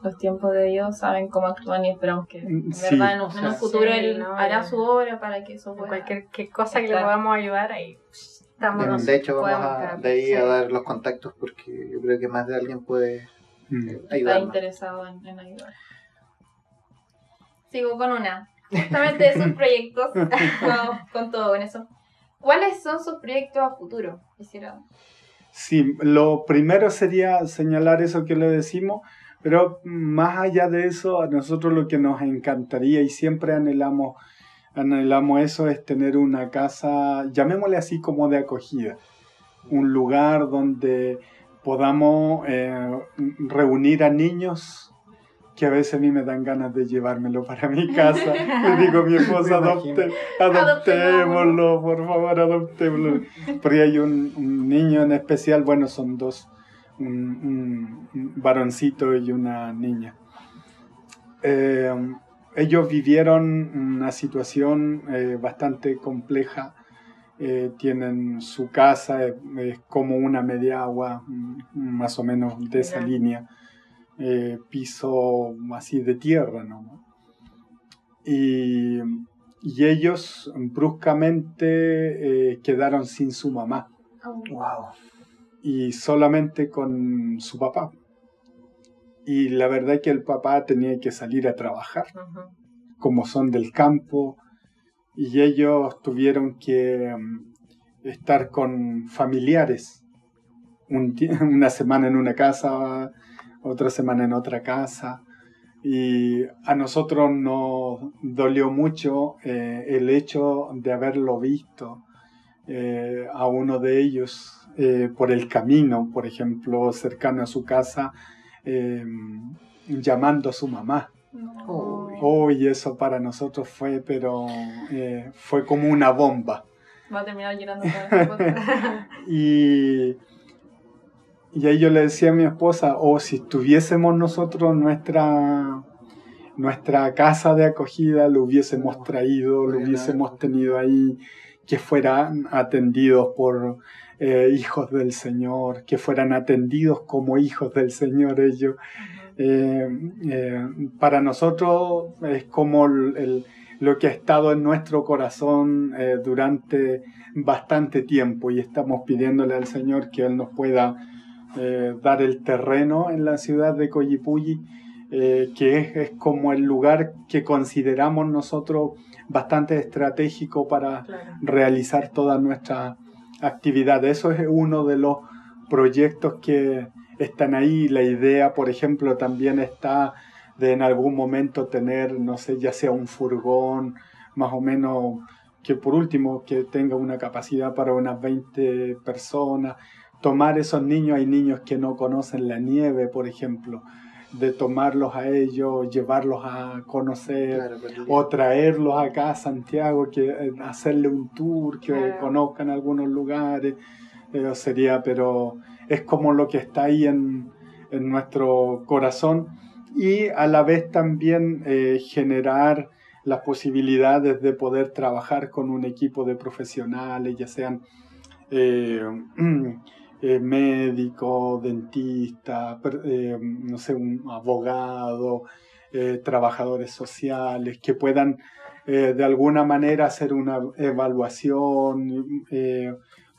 los tiempos de Dios saben cómo actúan y esperamos que en
Mm, sí,
verdad en un,
o
en un
sea,
futuro
sí,
Él
no,
hará su obra para que eso pueda.
Cualquier que cosa que le
Está.
podamos ayudar, ahí estamos.
De hecho, vamos a, de ahí
Sí.
a dar los contactos porque yo creo que más de alguien puede
Mm.
está
ayudarnos.
interesado en, en ayudar. Sigo con una. Justamente de sus proyectos. Con todo en eso. ¿Cuáles son sus proyectos a futuro?
Sí, lo primero sería señalar eso que le decimos, pero más allá de eso, a nosotros lo que nos encantaría y siempre anhelamos, anhelamos eso es tener una casa, llamémosle así como de acogida, un lugar donde podamos eh, reunir a niños que a veces a mí me dan ganas de llevármelo para mi casa. Le digo a mi esposa, adopte, adoptémoslo, por favor, adoptémoslo. Porque hay un, un niño en especial, bueno, son dos, un, un- varoncito y una niña. Eh, ellos vivieron una situación eh, bastante compleja. Eh, tienen su casa, eh, es como una media agua, mm, más o menos de esa línea. Eh, piso así de tierra, ¿no? Y, y ellos bruscamente eh, quedaron sin su mamá
Wow.
y solamente con su papá. Y la verdad es que el papá tenía que salir a trabajar, como son del campo, y ellos tuvieron que mm, estar con familiares. Un una semana en una casa, otra semana en otra casa. Y a nosotros nos dolió mucho eh, el hecho de haberlo visto eh, a uno de ellos eh, por el camino, por ejemplo, cercano a su casa, eh, llamando a su mamá.
Oh.
Oh, y eso para nosotros fue, pero eh, fue como una bomba.
Va a terminar podcast.
Y, y ahí yo le decía a mi esposa, o si tuviésemos nosotros nuestra, nuestra casa de acogida, lo hubiésemos traído, lo hubiésemos tenido ahí, que fueran atendidos por eh, hijos del Señor, que fueran atendidos como hijos del Señor ellos. Eh, eh, para nosotros es como el- el- lo que ha estado en nuestro corazón eh, durante bastante tiempo y estamos pidiéndole al Señor que Él nos pueda eh, dar el terreno en la ciudad de Coyipulli, eh, que es, es como el lugar que consideramos nosotros bastante estratégico para
Claro.
realizar toda nuestra actividad. Eso es uno de los proyectos que están ahí. La idea, por ejemplo, también está de en algún momento tener, no sé, ya sea un furgón, más o menos, que por último que tenga una capacidad para unas 20 personas, tomar esos niños, hay niños que no conocen la nieve, por ejemplo, de tomarlos a ellos, llevarlos a conocer
Claro, pues,
o traerlos acá a Santiago, que eh, hacerle un tour, que
Claro.
conozcan algunos lugares, eh, sería, pero es como lo que está ahí en, en nuestro corazón y a la vez también eh, generar las posibilidades de poder trabajar con un equipo de profesionales, ya sean eh, eh, médico, dentista, per- eh, no sé, un abogado, eh, trabajadores sociales, que puedan eh, de alguna manera hacer una evaluación eh,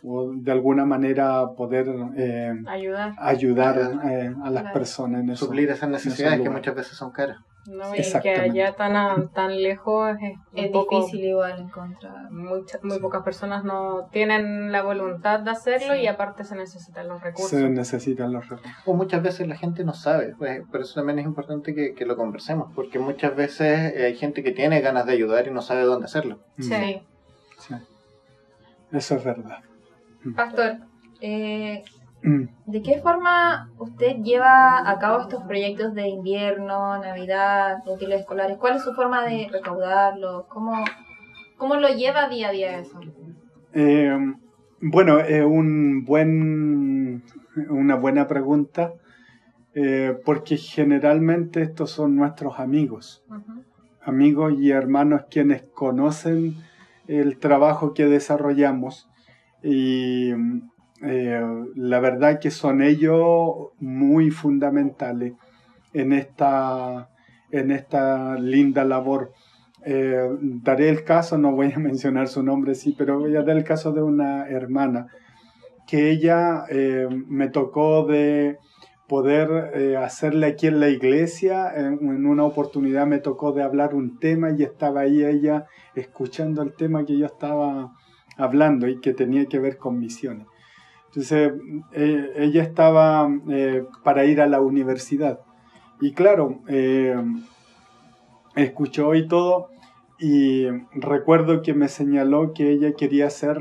o de alguna manera poder eh,
Ayudar.
ayudar eh, a las
Claro.
personas en eso.
suplir esas necesidades que muchas veces son caras.
¿No? Y que allá tan, tan lejos es, un
Es
poco-
difícil igual encontrar.
Muchas, muy pocas personas no tienen la voluntad de hacerlo
Sí.
y aparte se necesitan los recursos.
Se necesitan los recursos.
O muchas veces la gente no sabe, pues, por eso también es importante que, que lo conversemos, porque muchas veces eh, hay gente que tiene ganas de ayudar y no sabe dónde hacerlo.
Sí.
Mm, sí. Eso es verdad.
Pastor, eh. ¿De qué forma usted lleva a cabo estos proyectos de invierno, Navidad, útiles escolares? ¿Cuál es su forma de recaudarlos? ¿Cómo, cómo lo lleva día a día eso?
Eh, bueno, es un buen, una buena pregunta, eh, porque generalmente estos son nuestros amigos, amigos y hermanos quienes conocen el trabajo que desarrollamos y eh, la verdad que son ellos muy fundamentales en esta, en esta linda labor. Eh, daré el caso, no voy a mencionar su nombre, sí, pero voy a dar el caso de una hermana que ella eh, me tocó de poder hacerle aquí en la iglesia. En, en una oportunidad me tocó de hablar un tema y estaba ahí ella escuchando el tema que yo estaba hablando y que tenía que ver con misiones. Entonces, eh, ella estaba eh, para ir a la universidad. Y claro, eh, escuchó y todo, y recuerdo que me señaló que ella quería hacer,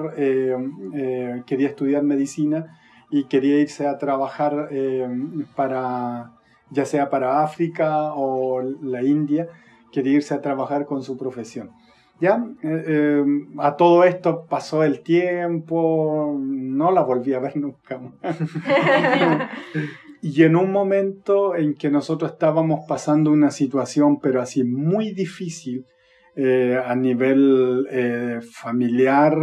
quería estudiar medicina y quería irse a trabajar para, ya sea para África o la India, quería irse a trabajar con su profesión. Ya, eh, eh, a todo esto pasó el tiempo, no la volví a ver nunca más. Y en un momento en que nosotros estábamos pasando una situación, pero así muy difícil eh, a nivel eh, familiar,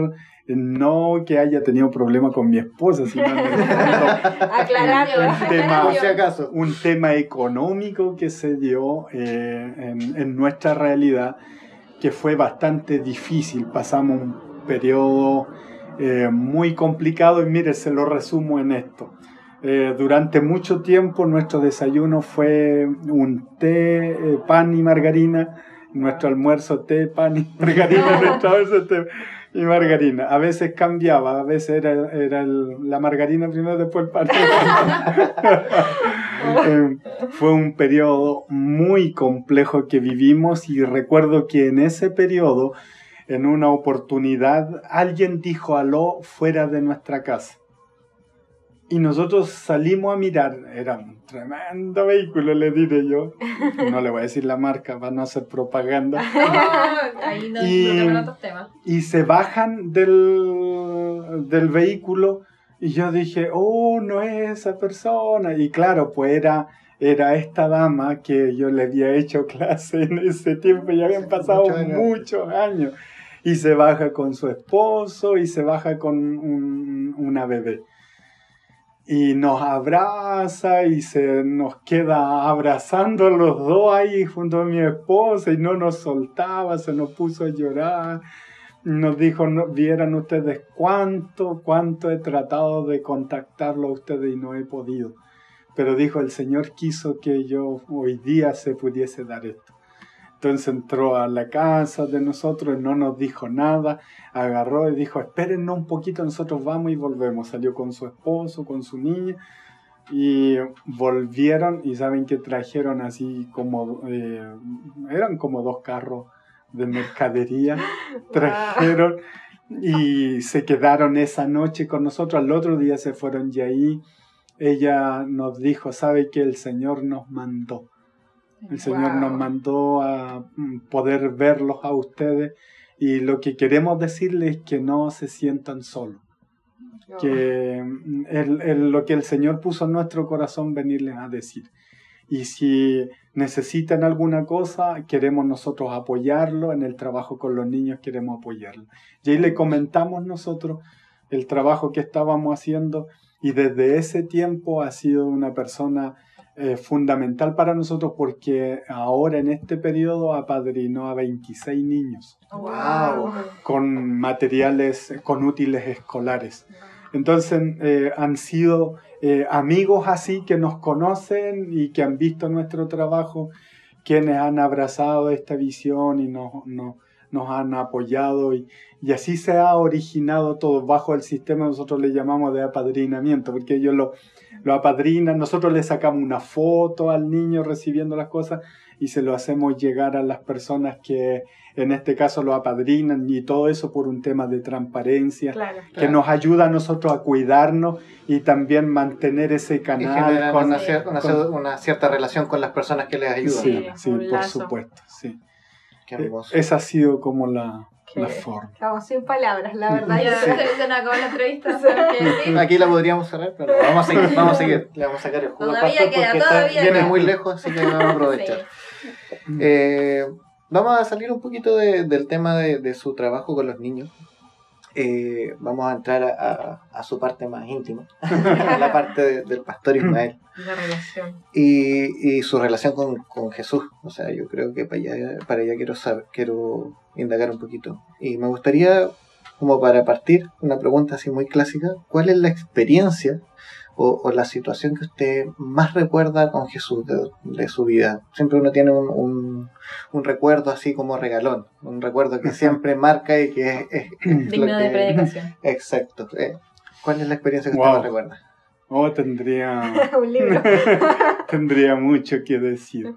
no que haya tenido problema con mi esposa, sino
Aclararlo.
un tema,
Por si acaso.
un tema económico que se dio eh, en, en nuestra realidad que fue bastante difícil. Pasamos un periodo eh, muy complicado y mire, se lo resumo en esto. Eh, durante mucho tiempo nuestro desayuno fue un té, eh, pan y margarina, nuestro almuerzo té, pan y margarina, nuestro almuerzo té y margarina. A veces cambiaba, a veces era, era el- la margarina primero, después el pan. Eh, fue un periodo muy complejo que vivimos y recuerdo que en ese periodo, en una oportunidad, alguien dijo aló fuera de nuestra casa. Y nosotros salimos a mirar, era un tremendo vehículo, le diré yo. No le voy a decir la marca para no hacer propaganda.
Ahí no
Y-
no otros temas.
Y se bajan del, del vehículo y yo dije, oh, no es esa persona. Y claro, pues era, era esta dama que yo le había hecho clase en ese tiempo, ya habían pasado
Muchos años.
muchos años. Y se baja con su esposo y se baja con un- una bebé. Y nos abraza y se nos queda abrazando los dos ahí junto a mi esposa y no nos soltaba, se nos puso a llorar. Nos dijo, no, vieran ustedes cuánto, cuánto he tratado de contactarlo a ustedes y no he podido. Pero dijo, el Señor quiso que yo hoy día se pudiese dar esto. Entonces entró a la casa de nosotros, no nos dijo nada, agarró y dijo, espérennos un poquito, nosotros vamos y volvemos. Salió con su esposo, con su niña, y volvieron y saben que trajeron así como, eh, eran como dos carros de mercadería, trajeron y se quedaron esa noche con nosotros. Al otro día se fueron y ahí ella nos dijo, sabe que el Señor nos mandó. El Señor nos mandó a mm, poder verlos a ustedes y lo que queremos decirles es que no se sientan solos, que mm, es lo que el Señor puso en nuestro corazón venirles a decir. Y si necesitan alguna cosa, queremos nosotros apoyarlo, en el trabajo con los niños queremos apoyarlo. Y ahí le comentamos nosotros el trabajo que estábamos haciendo. Y desde ese tiempo ha sido una persona eh, fundamental para nosotros porque ahora en este periodo apadrinó a 26 niños
Wow.
con materiales, con útiles escolares. Entonces eh, han sido eh, amigos así que nos conocen y que han visto nuestro trabajo, quienes han abrazado esta visión y nos, nos, nos han apoyado y, y así se ha originado todo bajo el sistema nosotros le llamamos de apadrinamiento, porque ellos lo, lo apadrinan, nosotros le sacamos una foto al niño recibiendo las cosas y se lo hacemos llegar a las personas que en este caso lo apadrinan y todo eso por un tema de transparencia
Claro.
que nos ayuda a nosotros a cuidarnos y también mantener ese
Y
canal
generan
con-
una, cier- una,
con-
una cierta relación con las personas que les ayudan.
Sí,
Sí,
por supuesto, sí.
Qué hermoso.
Esa ha sido como la, La forma.
Estamos sin palabras, la verdad.
Ya se, nos acabó la entrevista. porque sí.
Aquí la podríamos cerrar, pero vamos a seguir. Vamos a seguir. Le vamos a sacar el jugo al
Todavía
pastor
queda,
porque está-
todavía
viene muy lejos, así que vamos a aprovechar.
Sí.
Eh, vamos a salir un poquito de- del tema de, de su trabajo con los niños. Eh, vamos a entrar a, a- a su parte más íntima, la parte de- del pastor Ismael
La relación.
y, y su relación con, con Jesús. O sea, yo creo que para allá, para allá quiero saber, quiero indagar un poquito. Y me gustaría, como para partir, una pregunta así muy clásica: ¿cuál es la experiencia o, o la situación que usted más recuerda con Jesús de, de su vida? Siempre uno tiene un, un, un recuerdo así como regalón, un recuerdo que siempre marca y que es, es- es
Digno de predicación.
Exacto. Eh, ¿Cuál es la experiencia que usted más recuerda?
Oh, tendría,
un libro.
tendría mucho que decir.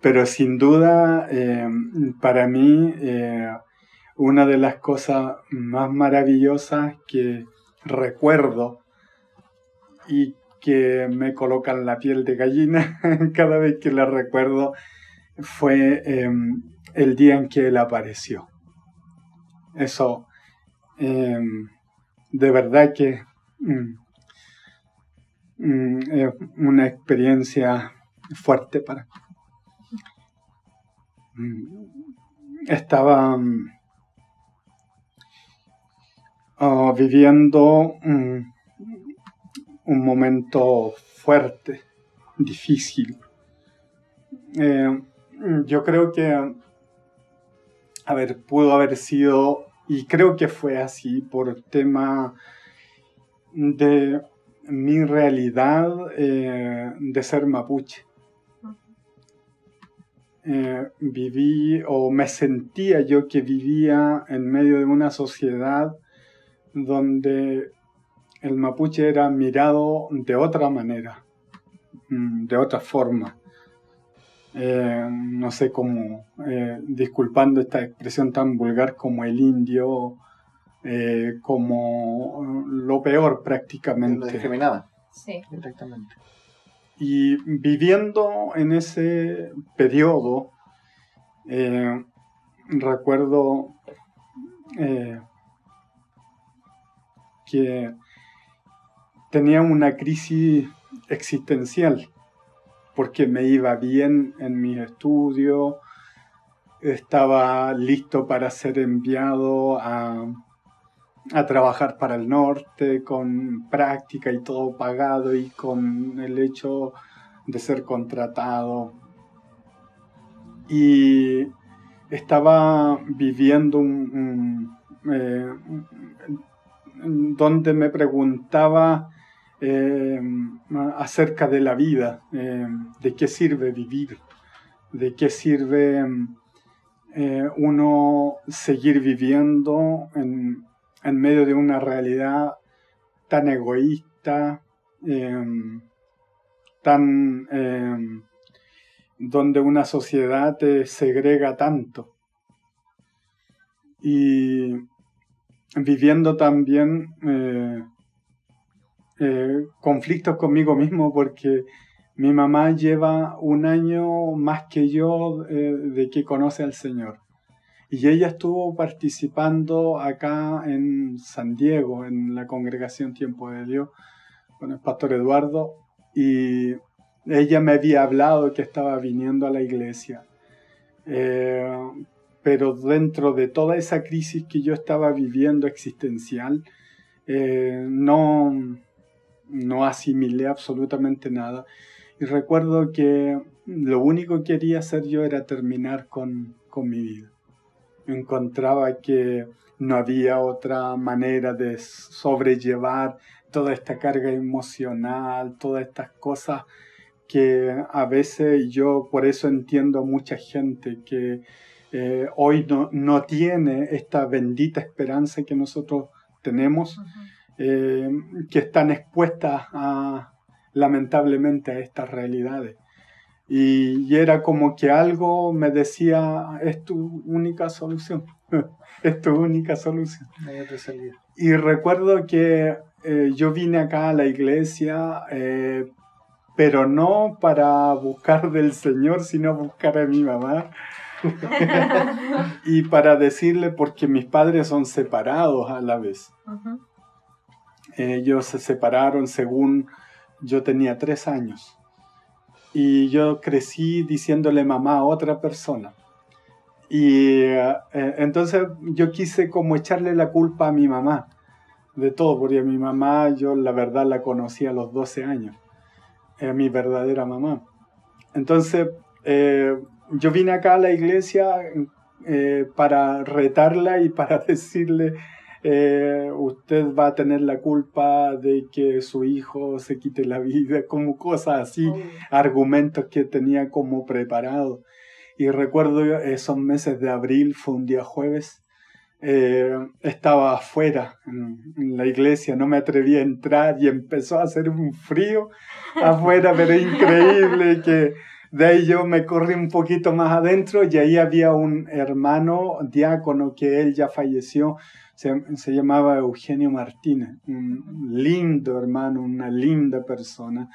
Pero sin duda, eh, para mí, eh, una de las cosas más maravillosas que recuerdo y que me colocan la piel de gallina cada vez que la recuerdo fue eh, el día en que él apareció. Eso, eh, de verdad que mm, mm, es una experiencia fuerte para mí. Estaba mm, ah, viviendo mm, un momento fuerte, difícil. Eh, yo creo que, a ver, pudo haber sido, y creo que fue así, por tema de mi realidad eh, de ser mapuche. Eh, viví o me sentía yo que vivía en medio de una sociedad donde el mapuche era mirado de otra manera, mm, de otra forma. Eh, no sé cómo, eh, disculpando esta expresión tan vulgar como el indio, eh, como lo peor
Lo
prácticamente.
discriminaba
Sí.
directamente.
Y viviendo en ese periodo, eh, recuerdo eh, que tenía una crisis existencial, porque me iba bien en mis estudios, estaba listo para ser enviado a, a trabajar para el norte con práctica y todo pagado y con el hecho de ser contratado. Y estaba viviendo un, eh, donde me preguntaba eh, acerca de la vida, eh, de qué sirve vivir, de qué sirve uno seguir viviendo en, en medio de una realidad tan egoísta, eh, tan eh, donde una sociedad te segrega tanto. Y viviendo también eh, eh, conflictos conmigo mismo porque mi mamá lleva un año más que yo de que conoce al Señor. Y ella estuvo participando acá en San Diego, en la congregación Tiempo de Dios, con el pastor Eduardo, y ella me había hablado que estaba viniendo a la iglesia. Eh, pero dentro de toda esa crisis que yo estaba viviendo existencial, eh, no, no asimilé absolutamente nada. Y recuerdo que lo único que quería hacer yo era terminar con, con mi vida encontraba que no había otra manera de sobrellevar toda esta carga emocional, todas estas cosas que a veces yo por eso entiendo a mucha gente que eh, hoy no, no, tiene esta bendita esperanza que nosotros tenemos, eh, que están expuestas a, lamentablemente a estas realidades. Y, era como que algo me decía, es tu única solución, es tu única solución. Y recuerdo que eh, yo vine acá a la iglesia, eh, pero no para buscar del Señor, sino buscar a mi mamá. y para decirle, porque mis padres son separados a la vez. Ellos se separaron según yo tenía tres años y yo crecí diciéndole mamá a otra persona. Y eh, entonces yo quise como echarle la culpa a mi mamá de todo, porque mi mamá yo la verdad la conocí a los 12 años, era mi verdadera mamá. Entonces eh, yo vine acá a la iglesia eh, para retarla y para decirle eh, usted va a tener la culpa de que su hijo se quite la vida, como cosas así, oh. argumentos que tenía como preparado. Y recuerdo esos meses de abril, fue un día jueves, eh, estaba afuera en, la iglesia, no me atreví a entrar y empezó a hacer un frío afuera, pero increíble que de ahí yo me corrí un poquito más adentro y ahí había un hermano diácono que él ya falleció, se, llamaba Eugenio Martínez, un lindo hermano, una linda persona.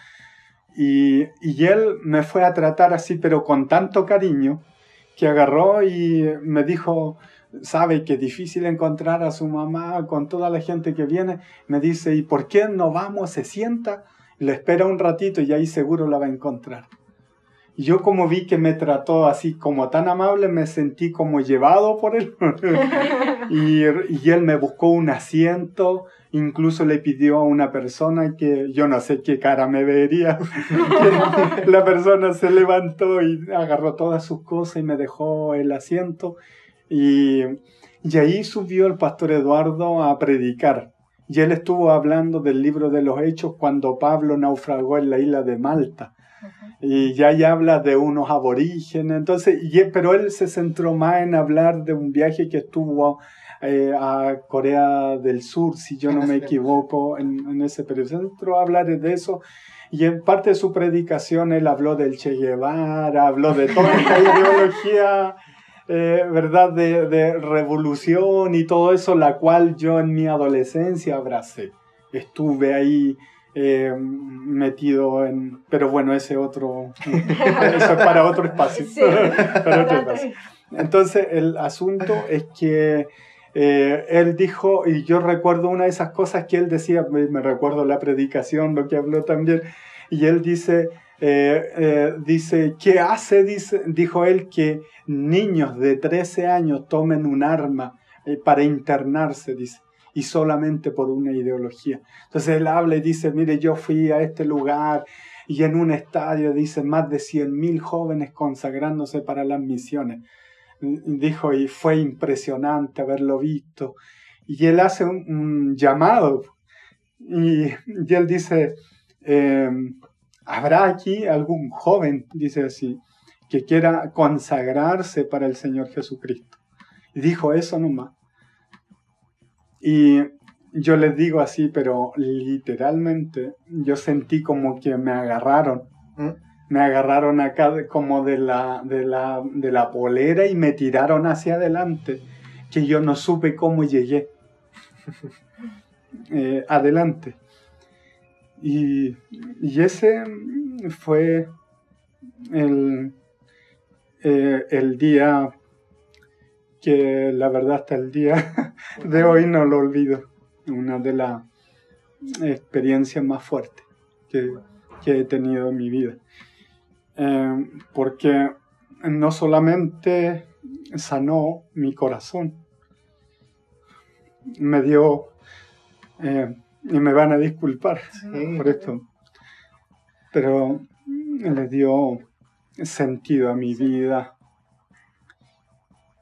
Y, y, él me fue a tratar así, pero con tanto cariño, que agarró y me dijo, sabe que difícil encontrar a su mamá con toda la gente que viene. Me dice, ¿y por qué no vamos? Se sienta, le espera un ratito y ahí seguro la va a encontrar. Y yo como vi que me trató así como tan amable, me sentí como llevado por él. y, y, él me buscó un asiento, incluso le pidió a una persona que yo no sé qué cara me vería. la persona se levantó y agarró todas sus cosas y me dejó el asiento. Y, y ahí subió el pastor Eduardo a predicar. Y él estuvo hablando del libro de los Hechos cuando Pablo naufragó en la isla de Malta y ya ya habla de unos aborígenes, entonces, pero él se centró más en hablar de un viaje que estuvo eh, a Corea del Sur, si yo no me equivoco, en, en, ese periodo. Se centró a hablar de eso y en parte de su predicación él habló del Che Guevara, habló de toda esta ideología. Eh, ¿verdad? De, de, revolución y todo eso, la cual yo en mi adolescencia abracé. Estuve ahí eh, metido en... Pero bueno, ese otro... eso es para otro espacio. Entonces, el asunto es que eh, él dijo, y yo recuerdo una de esas cosas que él decía, me, recuerdo la predicación, lo que habló también, y él dice, eh, dice, ¿qué hace? Dice, dijo él que niños de 13 años tomen un arma para internarse, dice y solamente por una ideología. Entonces él habla y dice, mire, yo fui a este lugar y en un estadio dice más de 100.000 jóvenes consagrándose para las misiones. Dijo, y fue impresionante haberlo visto. Y él hace un, llamado y, él dice, em, ¿habrá aquí algún joven, dice así, que quiera consagrarse para el Señor Jesucristo? Y dijo eso nomás. Y yo les digo así, pero literalmente yo sentí como que me agarraron. ¿Mm? Me agarraron acá como de la, de, la, de la polera y me tiraron hacia adelante, que yo no supe cómo llegué. eh, adelante. Y, y, ese fue el, eh, el día que la verdad hasta el día de hoy no lo olvido. Una de las experiencias más fuertes que, que he tenido en mi vida. Eh, porque no solamente sanó mi corazón, me dio, eh, y me van a disculpar por esto, pero le dio sentido a mi vida.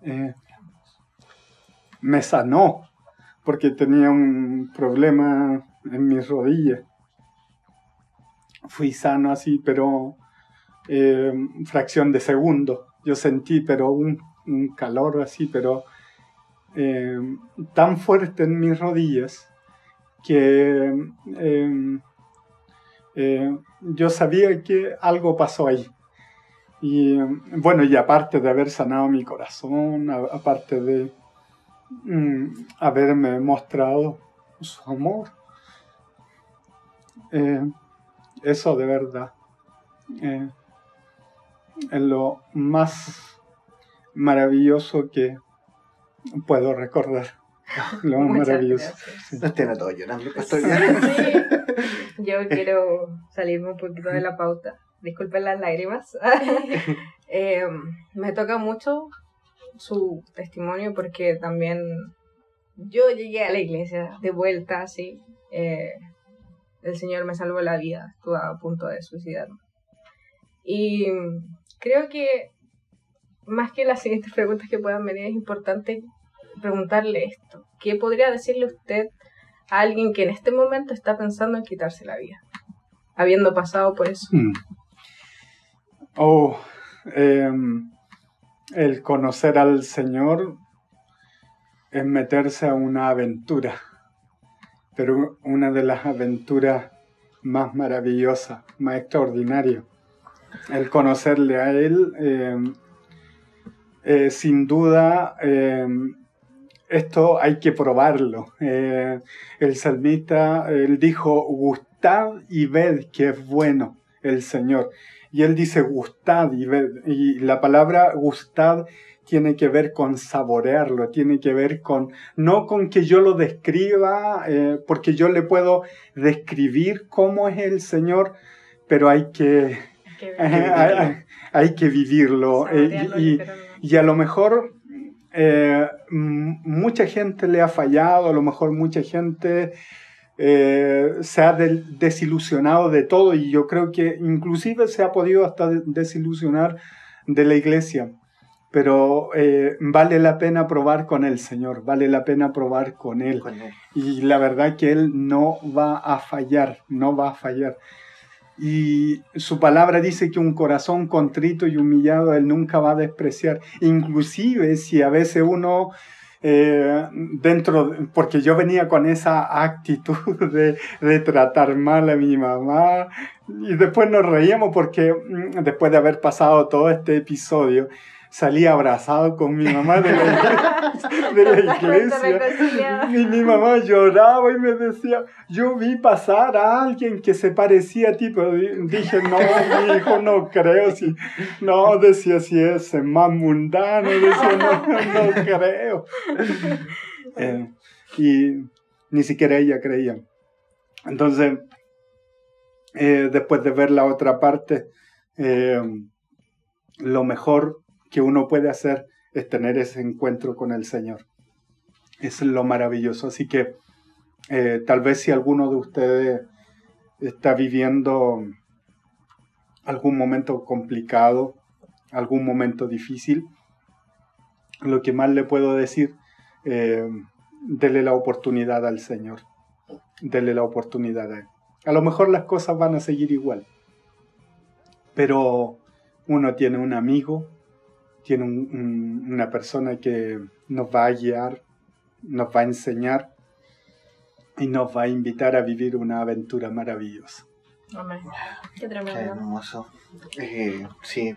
Eh, me sanó porque tenía un problema en mis rodillas. Fui sano así, pero eh, fracción de segundo. Yo sentí, pero un, calor así, pero eh, tan fuerte en mis rodillas que yo sabía que algo pasó ahí. Y bueno, y aparte de haber sanado mi corazón, aparte de mm, haberme mostrado su amor, eh, eso de verdad eh, es lo más maravilloso que puedo recordar. Lo más maravilloso.
Sí. tiene todo llorando,
Yo quiero salirme un poquito de la pauta disculpen las lágrimas, eh, me toca mucho su testimonio porque también yo llegué a la iglesia de vuelta, así. Eh, el Señor me salvó la vida, estuve a punto de suicidarme. Y creo que más que las siguientes preguntas que puedan venir, es importante preguntarle esto. ¿Qué podría decirle usted a alguien que en este momento está pensando en quitarse la vida, habiendo pasado por eso? Mm.
Oh, em, el conocer al Señor es meterse a una aventura, pero una de las aventuras más maravillosas, más extraordinarias. El conocerle a Él, em, eh, sin duda, em, esto hay que probarlo. Eh, el salmista, dijo, gustad y ved que es bueno el Señor. Y él dice gustad, y, la palabra gustad tiene que ver con saborearlo, tiene que ver con, no con que yo lo describa, eh, porque yo le puedo describir cómo es el Señor, pero hay que, hay, que vivirlo. Eh, y, a lo mejor eh, mucha gente le ha fallado, a lo mejor mucha gente eh, se ha desilusionado de todo y yo creo que inclusive se ha podido hasta desilusionar de la iglesia. Pero eh, vale la pena probar con el Señor, vale la pena probar con él. Y la verdad que Él no va a fallar, no va a fallar. Y su palabra dice que un corazón contrito y humillado Él nunca va a despreciar. Inclusive si a veces uno eh, dentro, porque yo venía con esa actitud de, de, tratar mal a mi mamá y después nos reíamos porque mm, después de haber pasado todo este episodio, salí abrazado con mi mamá de la iglesia. y mi mamá lloraba y me decía, yo vi pasar a alguien que se parecía a ti, pero dije, no, mi hijo, no creo. Si, no, decía, si es más mundano, decía, no, no creo. Eh, y ni siquiera ella creía. Entonces, eh, después de ver la otra parte, eh, lo mejor que uno puede hacer es tener ese encuentro con el Señor. Es lo maravilloso. Así que eh, tal vez si alguno de ustedes está viviendo algún momento complicado, algún momento difícil, lo que más le puedo decir, eh, dele la oportunidad al Señor. Dele la oportunidad a Él. A lo mejor las cosas van a seguir igual, pero uno tiene un amigo, tiene una persona que nos va a guiar, nos va a enseñar y nos va a invitar a vivir una aventura maravillosa.
Amén. Qué tremendo. Qué
hermoso. Eh, sí,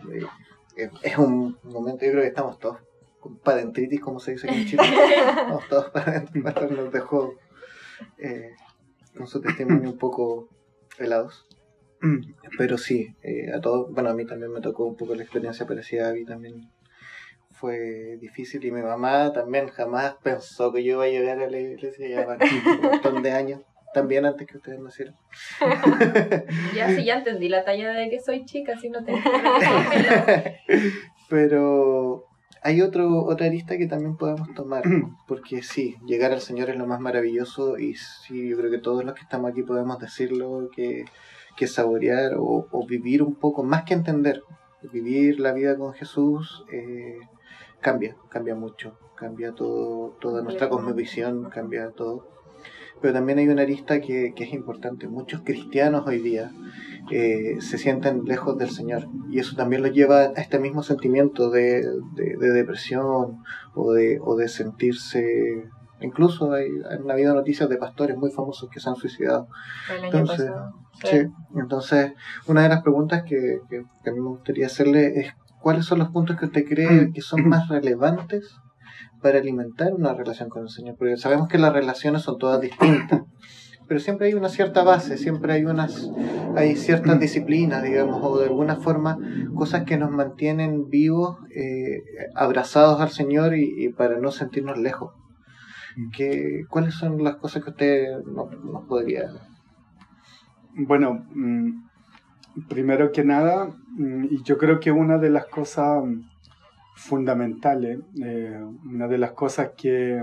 eh, es un momento, yo creo que estamos todos con padentritis, como se dice en Chile. Vamos todos. Pastor nos dejó eh, con su testimonio un poco helados. Pero sí, eh, a todos, bueno, a mí también me tocó un poco la experiencia parecida a mí también fue difícil y mi mamá también jamás pensó que yo iba a llegar a la iglesia ya van un montón de años, también antes que ustedes nacieran.
Ya sí, ya entendí la talla de que soy chica, si no tengo
Pero hay otro, otra arista que también podemos tomar, porque sí, llegar al Señor es lo más maravilloso y sí, yo creo que todos los que estamos aquí podemos decirlo, que, que saborear o, o vivir un poco, más que entender, vivir la vida con Jesús eh, cambia, cambia mucho, cambia todo, toda nuestra cosmovisión, cambia todo. Pero también hay una arista que, que es importante. Muchos cristianos hoy día eh, se sienten lejos del Señor y eso también los lleva a este mismo sentimiento de, de, de depresión o de, o de sentirse... Incluso hay, han habido noticias de pastores muy famosos que se han suicidado.
El año
Entonces,
pasado.
Sí, entonces una de las preguntas que, que, que a mí me gustaría hacerle es cuáles son los puntos que usted cree que son más relevantes para alimentar una relación con el Señor, porque sabemos que las relaciones son todas distintas, pero siempre hay una cierta base, siempre hay unas, hay ciertas disciplinas, digamos, o de alguna forma cosas que nos mantienen vivos, eh, abrazados al Señor y, y para no sentirnos lejos. ¿Qué, ¿Cuáles son las cosas que usted nos, nos podría
Bueno, mm, primero que nada, mm, y yo creo que una de las cosas mm, fundamentales, eh, una de las cosas que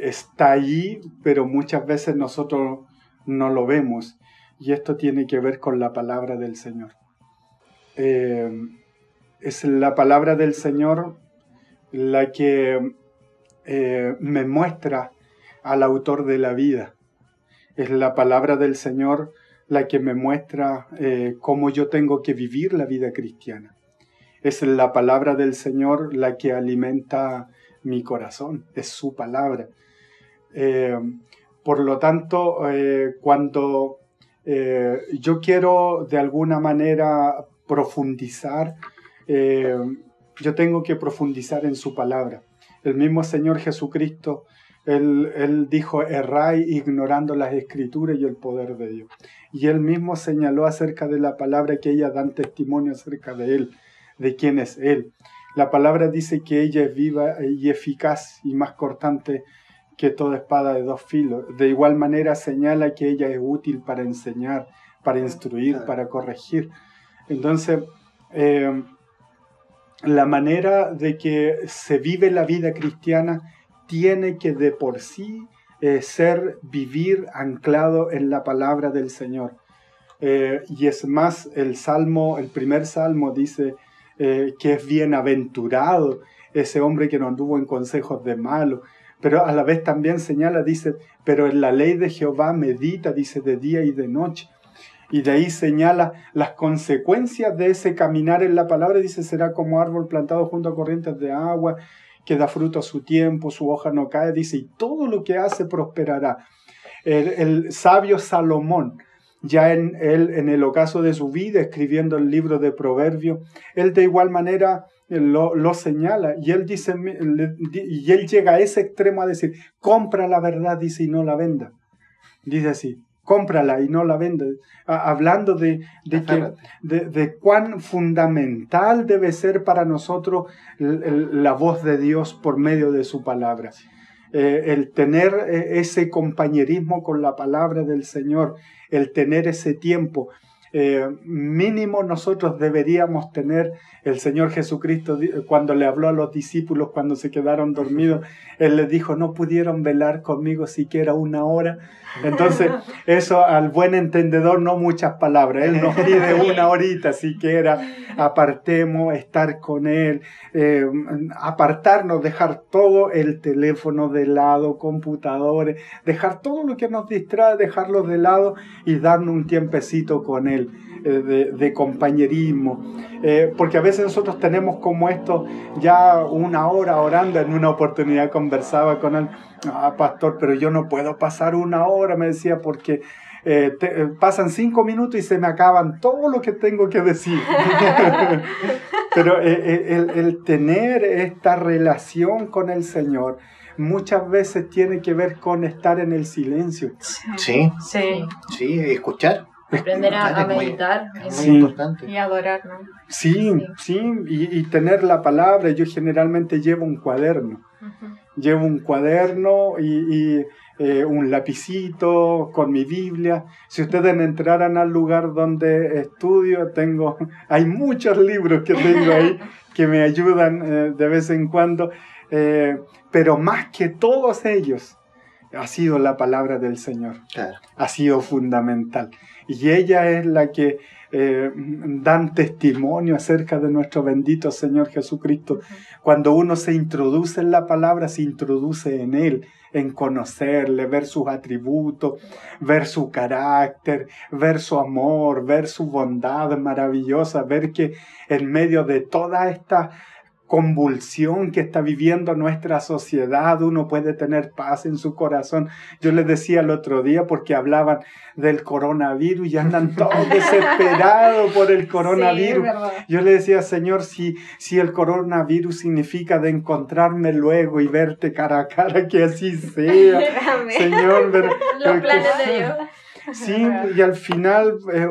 está ahí, pero muchas veces nosotros no lo vemos, y esto tiene que ver con la palabra del Señor. Eh, es la palabra del Señor la que eh, me muestra al autor de la vida. Es la palabra del Señor la que me muestra eh, cómo yo tengo que vivir la vida cristiana. Es la palabra del Señor la que alimenta mi corazón, es su palabra. Eh, por lo tanto, eh, cuando yo quiero de alguna manera profundizar, yo tengo que profundizar en su palabra. El mismo Señor Jesucristo, él, él dijo, erráis ignorando las escrituras y el poder de Dios. Y él mismo señaló acerca de la palabra que ella dan testimonio acerca de él, de quién es él. La palabra dice que ella es viva y eficaz y más cortante que toda espada de dos filos. De igual manera señala que ella es útil para enseñar, para instruir, para corregir. Entonces, eh, la manera de que se vive la vida cristiana tiene que de por sí eh, ser vivir anclado en la palabra del Señor. Eh, y es más, el salmo, el primer salmo dice eh, que es bienaventurado ese hombre que no anduvo en consejos de malo, pero a la vez también señala, dice, pero en la ley de Jehová medita, dice, de día y de noche. Y de ahí señala las consecuencias de ese caminar en la palabra, dice, será como árbol plantado junto a corrientes de agua, que da fruto a su tiempo, su hoja no cae, dice, y todo lo que hace prosperará. El, sabio Salomón, ya en, el ocaso de su vida, escribiendo el libro de Proverbios, él de igual manera eh, lo, lo señala y él dice y él llega a ese extremo a decir compra la verdad dice y no la venda dice así cómprala y no la venda A- hablando de, de que de, de cuán fundamental debe ser para nosotros la voz de Dios por medio de su palabra. Eh, el tener eh, ese compañerismo con la palabra del Señor, el tener ese tiempo. Eh, mínimo nosotros deberíamos tener el Señor Jesucristo cuando le habló a los discípulos cuando se quedaron dormidos, Él les dijo, no pudieron velar conmigo siquiera una hora. Entonces, eso al buen entendedor no muchas palabras, Él nos pide una horita siquiera, apartemos, estar con Él, eh, apartarnos, dejar todo el teléfono de lado, computadores, dejar todo lo que nos distrae, dejarlo de lado y darnos un tiempecito con Él. Eh, De, de compañerismo, Eh, porque a veces nosotros tenemos como esto ya una hora orando, en una oportunidad conversaba con él, ah, pastor, pero yo no puedo pasar una hora, me decía, porque eh, te- eh, pasan cinco minutos y se me acaban todo lo que tengo que decir. Pero eh, el, el tener esta relación con el Señor muchas veces tiene que ver con estar en el silencio.
Sí,
Sí.
sí, escuchar.
Aprender a, a meditar.
Es muy
Sí.
importante.
Y adorar, ¿no?
Sí, sí, y, y tener la palabra. Yo generalmente llevo un cuaderno.
Ujú.
Llevo un cuaderno y, y, eh, un lapicito con mi Biblia. Si ustedes entraran al lugar donde estudio, tengo, hay muchos libros que tengo ahí que me ayudan eh, de vez en cuando, eh, pero más que todos ellos ha sido la palabra del Señor
Claro.
ha sido fundamental. Y ella es la que eh, dan testimonio acerca de nuestro bendito Señor Jesucristo. Cuando uno se introduce en la palabra, se introduce en Él, en conocerle, ver sus atributos, ver su carácter, ver su amor, ver su bondad maravillosa, ver que en medio de toda esta convulsión que está viviendo nuestra sociedad, uno puede tener paz en su corazón. Yo les decía el otro día porque hablaban del coronavirus y andan todos desesperados por el coronavirus.
Sí.
Yo le decía, Señor, si, si el coronavirus significa de encontrarme luego y verte cara a cara, que así sea. Señor, ver-
Los
que-
planes de Dios.
Sí, y al final, eh,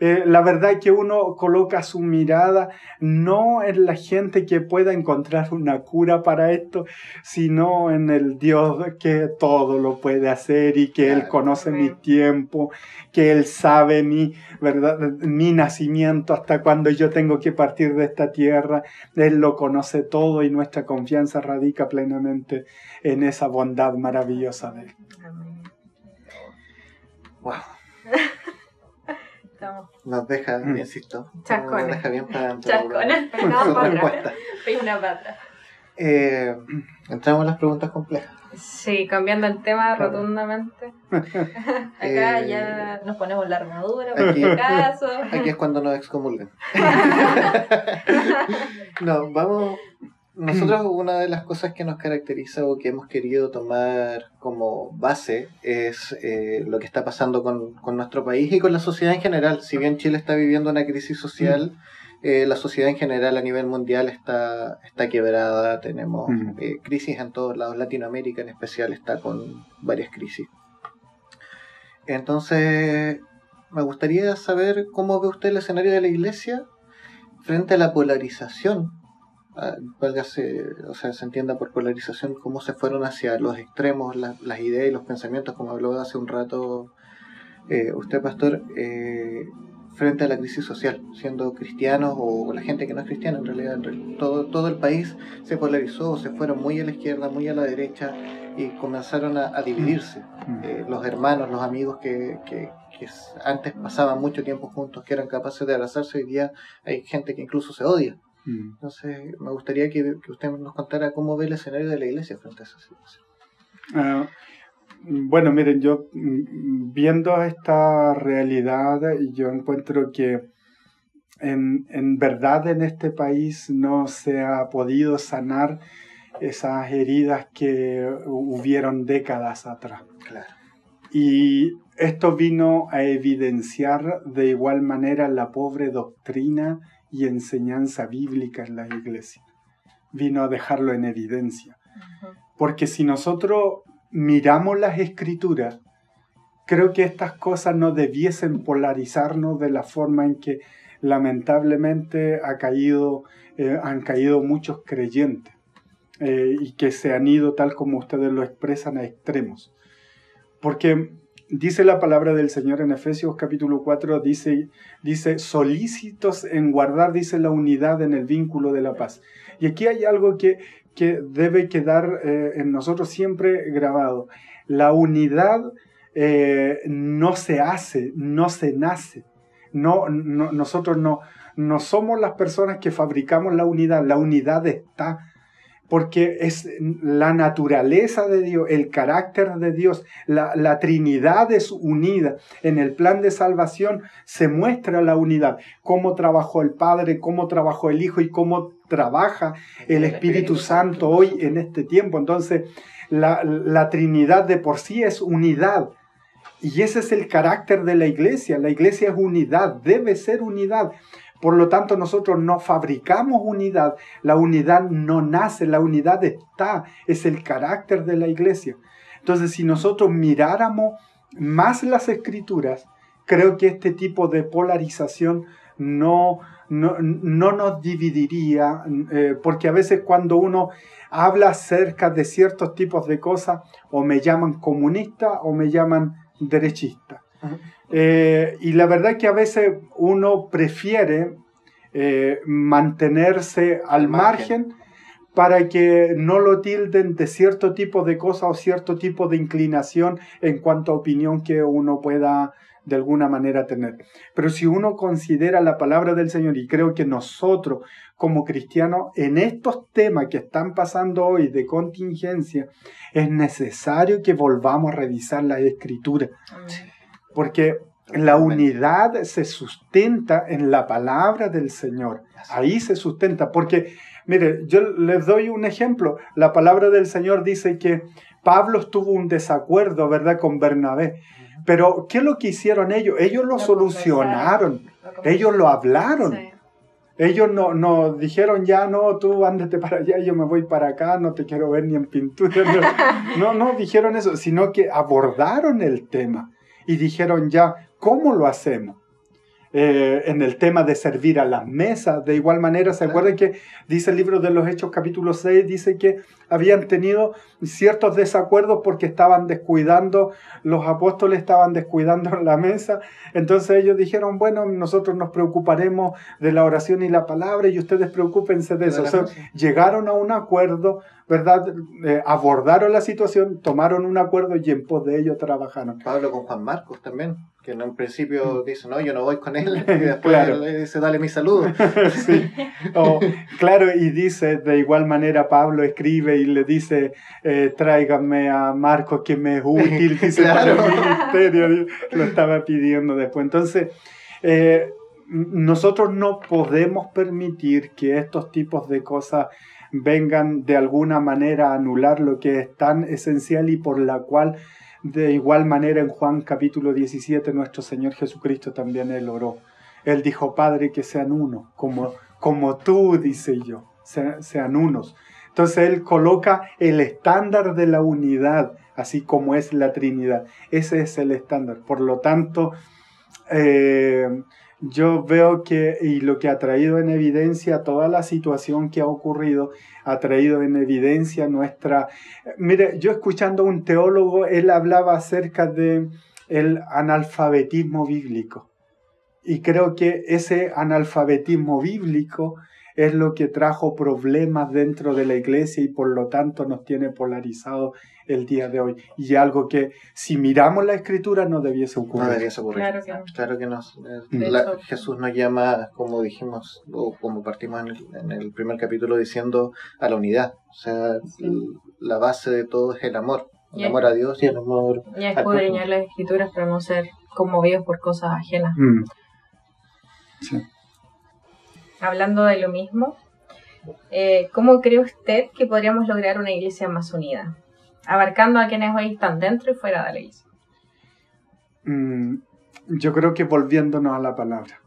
eh, la verdad es que uno coloca su mirada no en la gente que pueda encontrar una cura para esto, sino en el Dios que todo lo puede hacer y que Él conoce mi tiempo, que Él sabe mi, ¿verdad? mi nacimiento hasta cuando yo tengo que partir de esta tierra. Él lo conoce todo y nuestra confianza radica plenamente en esa bondad maravillosa de Él.
Wow.
Estamos
Nos deja,
Mm.
insisto,
Chascones.
nos deja bien para
Chascones.
pegados
su
para
una pata.
Eh, entramos a las preguntas complejas.
Sí, cambiando el tema rotundamente.
Acá
Eh,
ya nos ponemos la armadura,
aquí-
por si acaso.
Aquí es cuando nos excomulgan. no, vamos. Nosotros, una de las cosas que nos caracteriza o que hemos querido tomar como base es eh, lo que está pasando con, con nuestro país y con la sociedad en general. Si bien Chile está viviendo una crisis social, eh, la sociedad en general a nivel mundial está, está quebrada. Tenemos
Mm.
eh, crisis en todos lados. Latinoamérica en especial está con varias crisis. Entonces, me gustaría saber cómo ve usted el escenario de la iglesia frente a la polarización. Válgase, o sea, se entienda por polarización cómo se fueron hacia los extremos la- las ideas y los pensamientos, como habló hace un rato eh, usted, pastor, eh, frente a la crisis social, siendo cristianos o la gente que no es cristiana, en realidad, en todo, todo el país se polarizó, se fueron muy a la izquierda, muy a la derecha y comenzaron a, a dividirse
Mm.
eh, los hermanos, los amigos que, que- antes pasaban mucho tiempo juntos, que eran capaces de abrazarse, hoy día hay gente que incluso se odia.
Mm.
Entonces, me gustaría que, que usted nos contara cómo ve el escenario de la iglesia frente a esa situación.
Ah, bueno, miren, yo mm, viendo esta realidad, yo encuentro que en, en verdad en este país no se ha podido sanar esas heridas que hubieron décadas atrás.
Claro.
Y esto vino a evidenciar de igual manera la pobre doctrina y enseñanza bíblica en la iglesia. Vino a dejarlo en evidencia. Porque si nosotros miramos las escrituras, creo que estas cosas no debiesen polarizarnos de la forma en que lamentablemente ha caído, eh, han caído muchos creyentes eh, y que se han ido, tal como ustedes lo expresan, a extremos. Porque dice la palabra del Señor en Efesios capítulo 4, dice, dice, solícitos en guardar, dice la unidad en el vínculo de la paz. Y aquí hay algo que, que debe quedar eh, en nosotros siempre grabado. La unidad eh, no se hace, no se nace. No, no- nosotros no, no somos las personas que fabricamos la unidad, la unidad está. Porque es la naturaleza de Dios, el carácter de Dios, la, la Trinidad es unida. En el plan de salvación se muestra la unidad, cómo trabajó el Padre, cómo trabajó el Hijo y cómo trabaja el Espíritu Santo hoy en este tiempo. Entonces, la, la Trinidad de por sí es unidad. Y ese es el carácter de la iglesia. La iglesia es unidad, debe ser unidad. Por lo tanto, nosotros no fabricamos unidad, la unidad no nace, la unidad está, es el carácter de la iglesia. Entonces, si nosotros miráramos más las escrituras, creo que este tipo de polarización no, no, nos dividiría, eh, porque a veces cuando uno habla acerca de ciertos tipos de cosas, o me llaman comunista o me llaman derechista. Eh, y la verdad que a veces uno prefiere eh, mantenerse al margen. para que no lo tilden de cierto tipo de cosas o cierto tipo de inclinación en cuanto a opinión que uno pueda de alguna manera tener. Pero si uno considera la palabra del Señor, y creo que nosotros como cristianos, en estos temas que están pasando hoy de contingencia, es necesario que volvamos a revisar la escritura. Porque la unidad se sustenta en la palabra del Señor. Ahí se sustenta. Porque, mire, yo les doy un ejemplo. La palabra del Señor dice que Pablo tuvo un desacuerdo, ¿verdad?, con Bernabé. Pero, ¿qué es lo que hicieron ellos? Ellos lo, solucionaron. ellos lo hablaron. Ellos no, no dijeron ya, no, tú ándate para allá, yo me voy para acá, no te quiero ver ni en pintura. No, no, dijeron eso, sino que abordaron el tema y dijeron ya, ¿cómo lo hacemos? Eh, en el tema de servir a las mesas. De igual manera, ¿se acuerdan que dice el libro de los Hechos capítulo 6? Dice que habían tenido ciertos desacuerdos porque estaban descuidando, los apóstoles estaban descuidando la mesa. Entonces ellos dijeron, bueno, nosotros nos preocuparemos de la oración y la palabra y ustedes preocúpense de eso. llegaron a un acuerdo, ¿verdad? Eh, abordaron la situación, tomaron un acuerdo y en pos de ello trabajaron.
Pablo con Juan Marcos también que en un principio mm. dice, no, yo no voy con él, y después le dice, dale mi saludo.
sí. claro, y dice, de igual manera Pablo escribe y le dice, eh, tráigame a Marcos que me es útil, dice, claro. para el ministerio, lo estaba pidiendo después. Entonces, eh, nosotros no podemos permitir que estos tipos de cosas vengan de alguna manera a anular lo que es tan esencial y por la cual de igual manera en Juan capítulo 17 nuestro Señor Jesucristo también él oró. Él dijo, Padre, que sean uno, como, como tú, dice yo, sean, unos. Entonces él coloca el estándar de la unidad, así como es la Trinidad. Ese es el estándar. Por lo tanto, eh, yo veo que, y lo que ha traído en evidencia toda la situación que ha ocurrido, ha traído en evidencia nuestra... Mire, yo escuchando a un teólogo, él hablaba acerca de el analfabetismo bíblico. Y creo que ese analfabetismo bíblico es lo que trajo problemas dentro de la iglesia y por lo tanto nos tiene polarizado el día de hoy. Y algo que si miramos la escritura no debiese ocurrir.
No debiese ocurrir. Claro que, claro que nos, eh, Jesús nos llama, como dijimos, o como partimos en el, primer capítulo diciendo, a la unidad. O sea, la base de todo es el amor. El amor a Dios y el amor.
Y a escudriñar las escrituras para no ser conmovidos por cosas ajenas. Mm. Sí hablando de lo mismo, eh, ¿cómo cree usted que podríamos lograr una iglesia más unida? Abarcando a quienes hoy están dentro y fuera de la iglesia.
Mm, yo creo que volviéndonos a la palabra.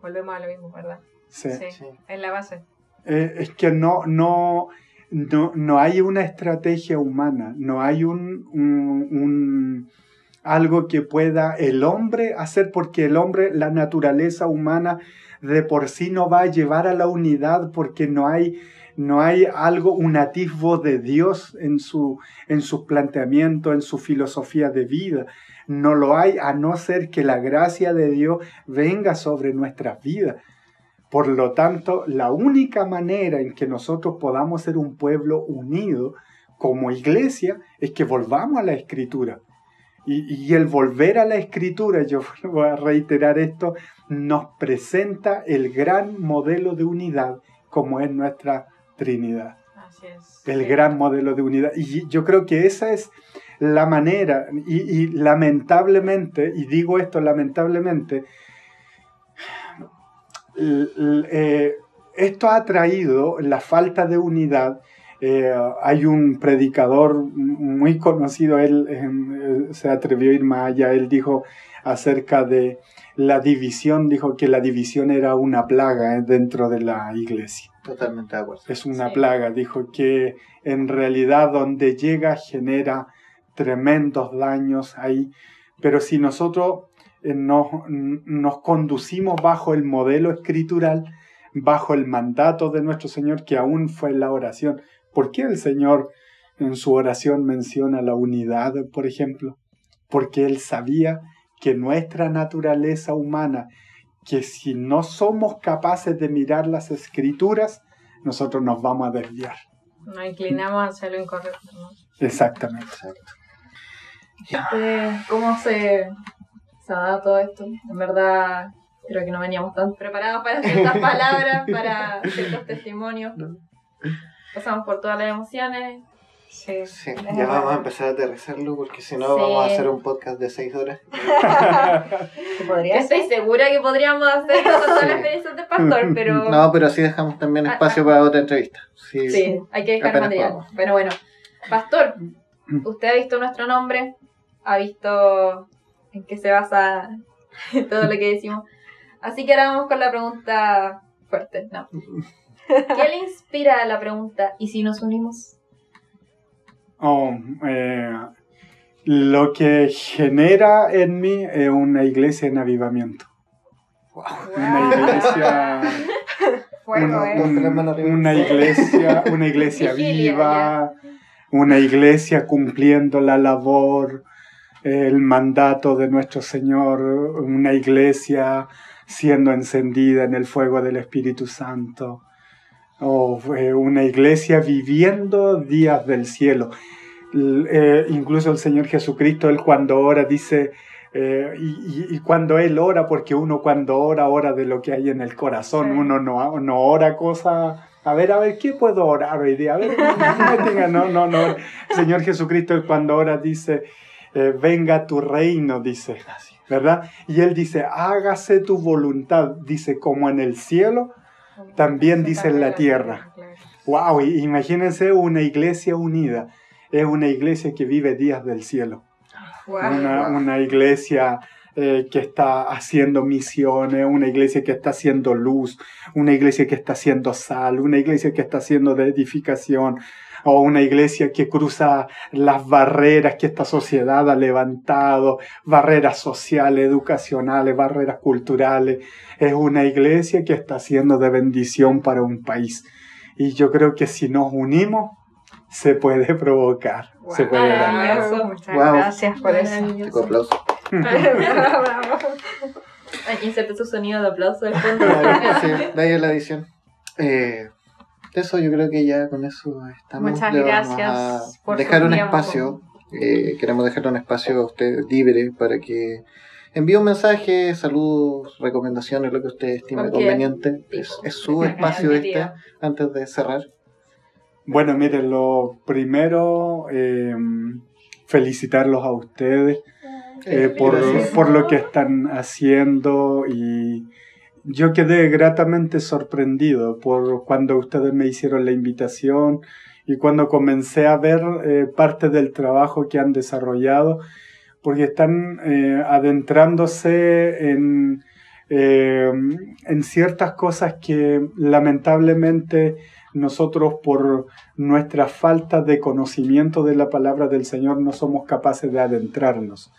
Volvemos a lo mismo, ¿verdad? Sí. sí, es la base.
Eh, es que no, no, no, no, hay una estrategia humana, no hay un, un, algo que pueda el hombre hacer, porque el hombre, la naturaleza humana de por sí no va a llevar a la unidad porque no hay, no hay algo, un atisbo de Dios en su, en su planteamiento, en su filosofía de vida. No lo hay a no ser que la gracia de Dios venga sobre nuestras vidas. Por lo tanto, la única manera en que nosotros podamos ser un pueblo unido como iglesia es que volvamos a la escritura. Y, el volver a la escritura, yo voy a reiterar esto, nos presenta el gran modelo de unidad como es nuestra Trinidad. Así es. El gran modelo de unidad. Y yo creo que esa es la manera, y, lamentablemente, y digo esto lamentablemente, eh, esto ha traído la falta de unidad Eh, hay un predicador muy conocido, él eh, se atrevió a ir más allá, él dijo acerca de la división, dijo que la división era una plaga eh, dentro de la iglesia.
Totalmente de acuerdo.
Es una plaga, dijo que en realidad donde llega genera tremendos daños ahí, pero si nosotros nos, nos conducimos bajo el modelo escritural, bajo el mandato de nuestro Señor, que aún fue la oración, ¿Por qué el Señor en su oración menciona la unidad, por ejemplo? Porque Él sabía que nuestra naturaleza humana, que si no somos capaces de mirar las escrituras, nosotros nos vamos a desviar.
Nos inclinamos hacia lo incorrecto.
Exactamente.
Este, ¿Cómo se, se ha dado todo esto? En verdad, creo que no veníamos tan preparados para ciertas palabras, para ciertos testimonios pasamos por todas las emociones.
Sí, ya vamos a empezar a aterrizarlo porque si no vamos a hacer un podcast de seis horas.
¿Podría Estoy segura que podríamos hacer todas las experiencias de pastor, pero...
No, pero así dejamos también ah, espacio ah. para otra entrevista.
Sí, sí hay que dejar material. Pero bueno, pastor, usted ha visto nuestro nombre, ha visto en qué se basa todo lo que decimos. Así que ahora vamos con la pregunta fuerte. No. ¿Qué le inspira a la pregunta ¿y si nos unimos?
Oh, eh, lo que genera en mí es una iglesia en avivamiento. Una iglesia. una, eh. una, iglesia, una iglesia viva, una iglesia cumpliendo la labor, el mandato de nuestro Señor, una iglesia siendo encendida en el fuego del Espíritu Santo o una iglesia viviendo días del cielo. Eh, incluso el Señor Jesucristo, Él cuando ora dice, eh, y, cuando Él ora, porque uno cuando ora, ora de lo que hay en el corazón, uno no, no ora cosas, a ver, a ver, ¿qué puedo orar hoy día? A ver, no, no, no. El Señor Jesucristo Él cuando ora dice, eh, venga tu reino, dice, ¿verdad? Y Él dice, hágase tu voluntad, dice, como en el cielo, también dice en la tierra. Wow, imagínense una iglesia unida. Es una iglesia que vive días del cielo. Una, iglesia eh, que está haciendo misiones, una iglesia que está haciendo luz, una iglesia que está haciendo sal, una iglesia que está haciendo de edificación, o una iglesia que cruza las barreras que esta sociedad ha levantado, barreras sociales, educacionales, barreras culturales. Es una iglesia que está haciendo de bendición para un país. Y yo creo que si nos unimos, se puede provocar. se puede
dar. Muchas gracias por eso.
Un aplauso.
Inserte su sonido de aplauso.
sí, de ahí la edición. Eh, eso yo creo que ya con eso estamos.
Muchas gracias
por dejar un espacio. Eh, queremos dejar un espacio a usted libre para que envíe un mensaje, saludos, recomendaciones, lo que usted estime conveniente. Es, su espacio este antes de cerrar.
Bueno, miren, lo primero, eh, felicitarlos a ustedes eh, por, por, lo que están haciendo y yo quedé gratamente sorprendido por cuando ustedes me hicieron la invitación y cuando comencé a ver eh, parte del trabajo que han desarrollado, porque están eh, adentrándose en, eh, en ciertas cosas que lamentablemente nosotros por nuestra falta de conocimiento de la palabra del Señor no somos capaces de adentrarnos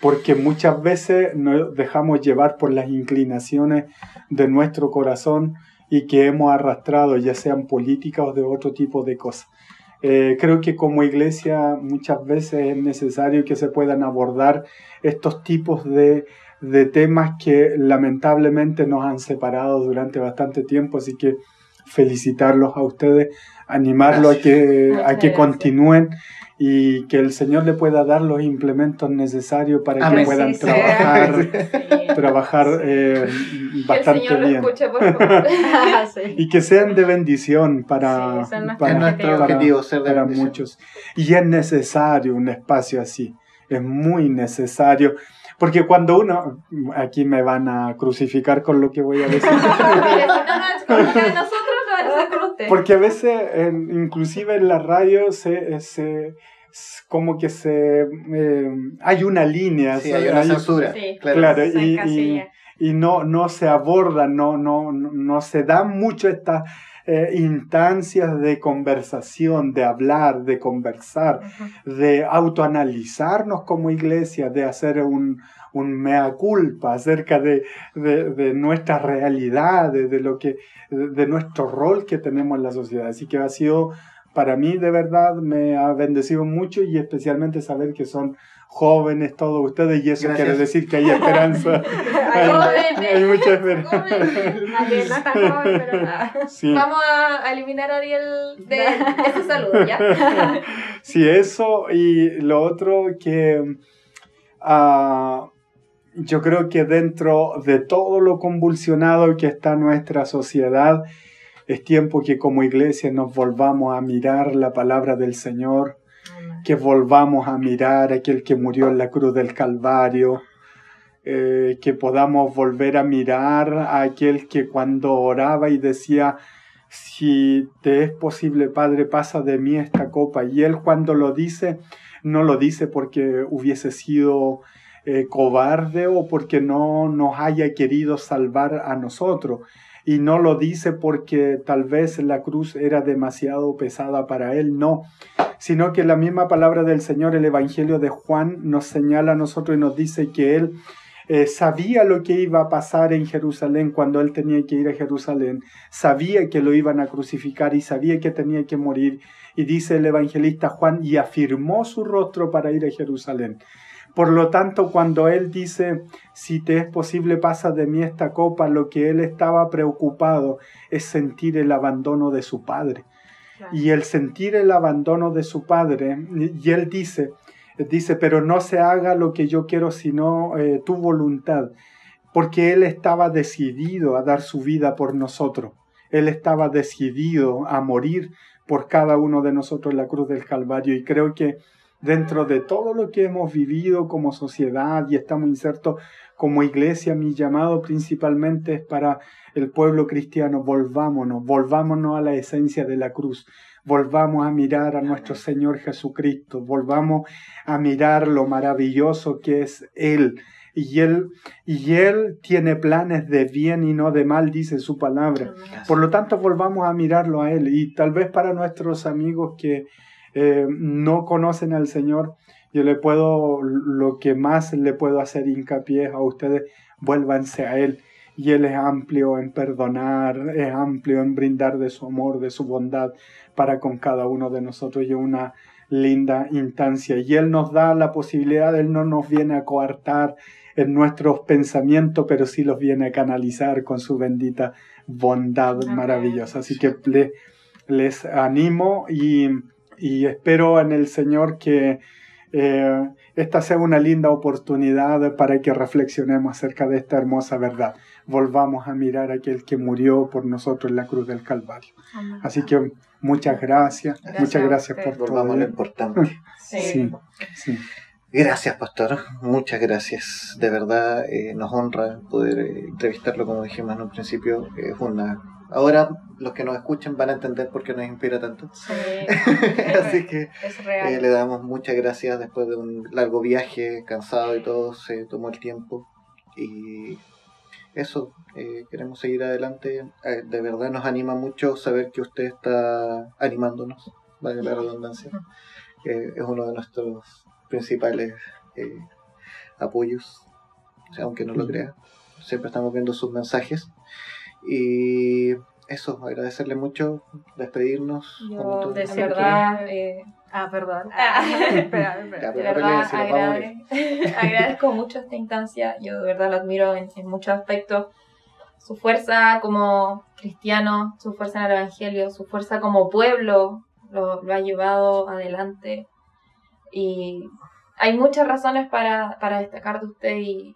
porque muchas veces nos dejamos llevar por las inclinaciones de nuestro corazón y que hemos arrastrado, ya sean políticas o de otro tipo de cosas. Eh, creo que como iglesia muchas veces es necesario que se puedan abordar estos tipos de, de temas que lamentablemente nos han separado durante bastante tiempo, así que felicitarlos a ustedes, animarlos a que, a que continúen y que el Señor le pueda dar los implementos necesarios para que puedan trabajar, trabajar eh, bastante bien. y que sean de bendición para, para, muchos. Y es necesario un espacio así, es muy necesario. Porque cuando uno, aquí me van a crucificar con lo que voy a decir.
nosotros,
Porque a veces, en- inclusive en la radio, se, se- como que se eh, hay una línea.
Sí, hay una censura.
Sí.
Claro.
Claro, y, y, y no, no se abordan, no, no, no se dan mucho estas eh, instancias de conversación, de hablar, de conversar, de autoanalizarnos como iglesia, de hacer un, un mea culpa acerca de, de, de nuestras realidades, de, lo que, de, nuestro rol que tenemos en la sociedad. Así que ha sido, para mí de verdad, me ha bendecido mucho y especialmente saber que son jóvenes todos ustedes y eso
Gracias.
quiere decir que hay esperanza. hay,
Jóvenes.
hay mucha esperanza.
Jóvenes.
Nadie no está joven, pero nada.
Sí.
Vamos a eliminar a Ariel de, de ese saludo, ¿ya?
Sí, eso y lo otro que ah, yo creo que dentro de todo lo convulsionado que está nuestra sociedad, es tiempo que como iglesia nos volvamos a mirar la palabra del Señor, que volvamos a mirar a aquel que murió en la cruz del Calvario, eh, que podamos volver a mirar a aquel que cuando oraba y decía, si te es posible, Padre, pasa de mí esta copa. Y él cuando lo dice, no lo dice porque hubiese sido eh, cobarde o porque no nos haya querido salvar a nosotros. Y no lo dice porque tal vez la cruz era demasiado pesada para él, no, sino que la misma palabra del Señor, el Evangelio de Juan, nos señala a nosotros y nos dice que él eh, sabía lo que iba a pasar en Jerusalén cuando él tenía que ir a Jerusalén, sabía que lo iban a crucificar y sabía que tenía que morir. Y dice el evangelista Juan, y afirmó su rostro para ir a Jerusalén. Por lo tanto, cuando él dice, si te es posible, pasa de mí esta copa, lo que él estaba preocupado es sentir el abandono de su padre.
Claro.
Y el sentir el abandono de su padre, y él dice, dice, pero no se haga lo que yo quiero, sino eh, tu voluntad, porque él estaba decidido a dar su vida por nosotros. Él estaba decidido a morir por cada uno de nosotros en la cruz del Calvario. Y creo que dentro de todo lo que hemos vivido como sociedad y estamos insertos como iglesia, mi llamado principalmente es para el pueblo cristiano, volvámonos, volvámonos a la esencia de la cruz, volvamos a mirar a nuestro Señor Jesucristo, volvamos a mirar lo maravilloso que es Él. Y él, y él tiene planes de bien y no de mal, dice su palabra. Por lo tanto, volvamos a mirarlo a Él. Y tal vez para nuestros amigos que eh, no conocen al Señor, yo le puedo, lo que más le puedo hacer hincapié a ustedes, vuélvanse a Él. Y Él es amplio en perdonar, es amplio en brindar de su amor, de su bondad para con cada uno de nosotros. Y es una linda instancia. Y Él nos da la posibilidad, Él no nos viene a coartar en nuestros pensamientos, pero sí los viene a canalizar con su bendita bondad maravillosa. Así que le- les animo y, y espero en el Señor que eh, esta sea una linda oportunidad para que reflexionemos acerca de esta hermosa verdad. Volvamos a mirar a aquel que murió por nosotros en la cruz del Calvario.
Amén.
Así que muchas gracias,
Gracias
muchas gracias por todo.
Lo importante.
Sí, sí.
Gracias, pastor. Muchas gracias. De verdad, eh, nos honra poder eh, entrevistarlo, como dijimos en un principio. Es una. Ahora los que nos escuchan van a entender por qué nos inspira tanto.
Sí,
Así que eh, le damos muchas gracias después de un largo viaje, cansado y todo, se tomó el tiempo. Y eso, eh, queremos seguir adelante. Eh, de verdad nos anima mucho saber que usted está animándonos, vale la redundancia. Eh, es uno de nuestros principales eh, apoyos, o sea, aunque no lo crea. Siempre estamos viendo sus mensajes. Y eso, agradecerle mucho, despedirnos.
Yo, de verdad, eh,
Ah, perdón.
Ah.
espera, espera.
Ya,
de verdad
si
agrade- agradezco mucho esta instancia. Yo de verdad lo admiro en, en muchos aspectos. Su fuerza como cristiano, su fuerza en el Evangelio, su fuerza como pueblo lo, lo ha llevado adelante. Y hay muchas razones para, para destacar de usted y,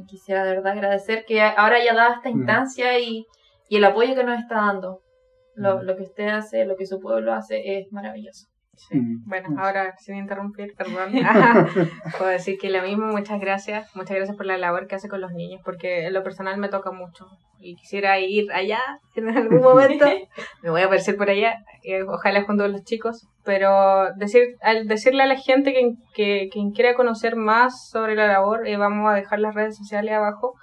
y quisiera de verdad agradecer que ahora haya dado esta
Mm.
instancia y, y el apoyo que nos está dando. Lo,
Mm.
lo que usted hace, lo que su pueblo hace es maravilloso.
Sí. Bueno, ahora sin interrumpir, perdón, puedo decir que lo mismo, muchas gracias, muchas gracias por la labor que hace con los niños, porque en lo personal me toca mucho. Y quisiera ir allá en algún momento, me voy a aparecer por allá, eh, ojalá junto con los chicos, pero decir, al decirle a la gente que, que quien quiera conocer más sobre la labor, eh, vamos a dejar las redes sociales abajo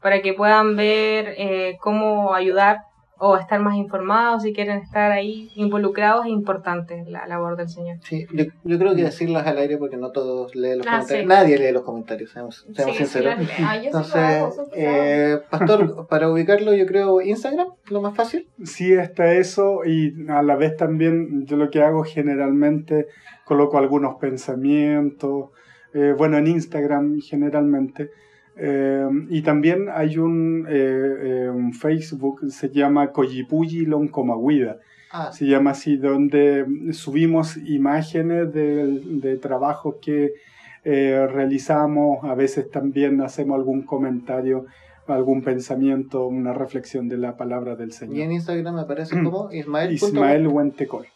para que puedan ver eh, cómo ayudar o estar más informados si quieren estar ahí involucrados es importante la labor del Señor.
Sí, yo, yo creo que decirlas al aire porque no todos leen los
Ah,
comentarios.
sí.
Nadie lee los comentarios, seamos, seamos
Sí,
sinceros.
yo sí lo
Entonces,
hago,
eh, Pastor, para ubicarlo yo creo Instagram, lo más fácil.
Sí, está eso y a la vez también yo lo que hago generalmente coloco algunos pensamientos, eh, bueno, en Instagram generalmente. Eh, y también hay un, eh, eh, un Facebook, se llama Coyipuyi Loncomaguida,
Ah,
se llama así, donde subimos imágenes de, de trabajos que eh, realizamos, a veces también hacemos algún comentario, algún pensamiento, una reflexión de la palabra del Señor.
Y en Instagram me aparece como Ismael.
Ismael Huentecol.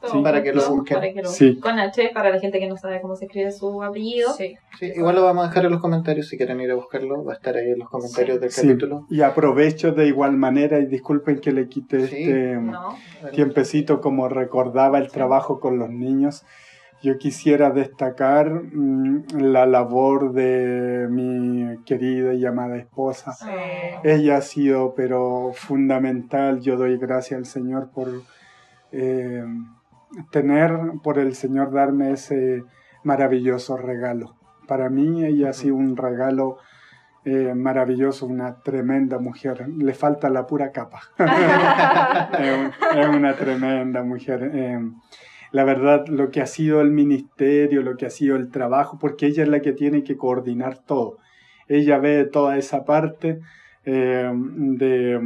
Todo
sí,
para que lo busquen.
para que lo-
Sí.
Con H, para la gente que no sabe cómo se escribe su apellido.
Sí.
Sí, igual lo vamos a dejar en los comentarios si quieren ir a buscarlo. Va a estar ahí en los comentarios del
Sí,
capítulo.
y aprovecho de igual manera, y disculpen que le quite
Sí.
este
No.
tiempecito como recordaba el trabajo con los niños. Yo quisiera destacar mm, la labor de mi querida y amada esposa.
Sí.
Ella ha sido, pero fundamental. Yo doy gracias al Señor por eh, tener, por el Señor darme ese maravilloso regalo. Para mí ella ha sido un regalo eh, maravilloso, una tremenda mujer. Le falta la pura capa. es, un- es una tremenda mujer. Eh, la verdad, lo que ha sido el ministerio, lo que ha sido el trabajo, porque ella es la que tiene que coordinar todo. Ella ve toda esa parte eh, de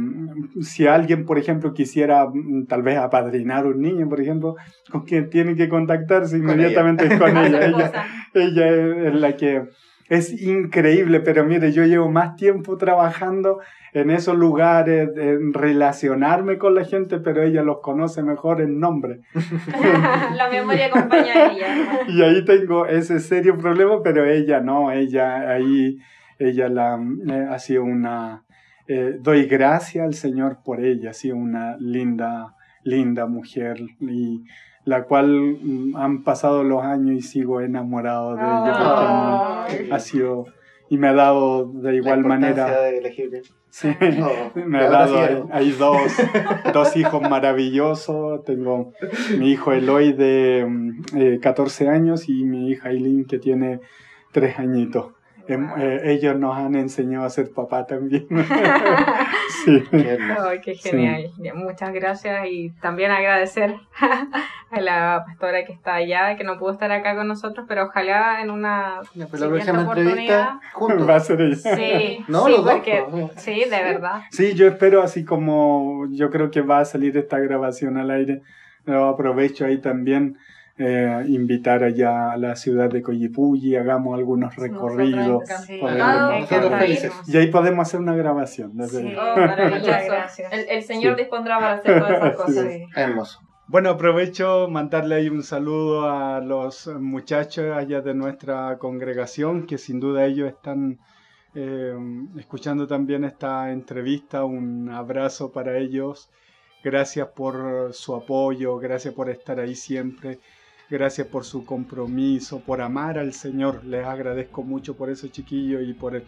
si alguien, por ejemplo, quisiera mm, tal vez apadrinar un niño, por ejemplo, con quien tiene que contactarse
Con
inmediatamente con ella. ella
esposa.
ella es, es la que es increíble, pero mire, yo llevo más tiempo trabajando en esos lugares, en relacionarme con la gente, pero ella los conoce mejor en nombre.
la memoria acompaña a ella.
Y ahí tengo ese serio problema, pero ella no, ella ahí, ella la, eh, ha sido una, eh, doy gracias al Señor por ella, ha sido una linda, linda mujer y la cual mm, han pasado los años y sigo enamorado de ella porque ha sido y me ha dado de
La
igual
importancia
manera
de elegir bien.
sí,
Oh,
me ha dado
sí,
hay, hay dos, dos hijos maravillosos. Tengo mi hijo Eloy de mm, eh, 14 años y mi hija Aileen que tiene 3 añitos Em, eh, ellos nos han enseñado a ser papá también sí.
qué hermoso.
Ay, qué genial. Muchas gracias y también agradecer a la pastora que está allá, que no pudo estar acá con nosotros, pero ojalá en una
pues la
siguiente
próxima entrevista juntos.
va a ser ella
Sí,
No,
sí,
los dos,
porque
pues.
sí, de verdad.
Sí, yo espero así como yo creo que va a salir esta grabación al aire. Lo aprovecho ahí también eh, invitar allá a la ciudad de Coyipulli, hagamos algunos recorridos.
Sí,
por
Ah.
Y ahí podemos hacer una grabación. desde
Sí.
ahí.
Oh. El, el Señor
Sí.
dispondrá para hacer todas esas cosas.
Sí.
Hermoso.
Bueno, aprovecho mandarle ahí un saludo a los muchachos allá de nuestra congregación, que sin duda ellos están eh, escuchando también esta entrevista. Un abrazo para ellos. Gracias por su apoyo, gracias por estar ahí siempre, gracias por su compromiso, por amar al Señor. Les agradezco mucho por eso, chiquillos, y por el,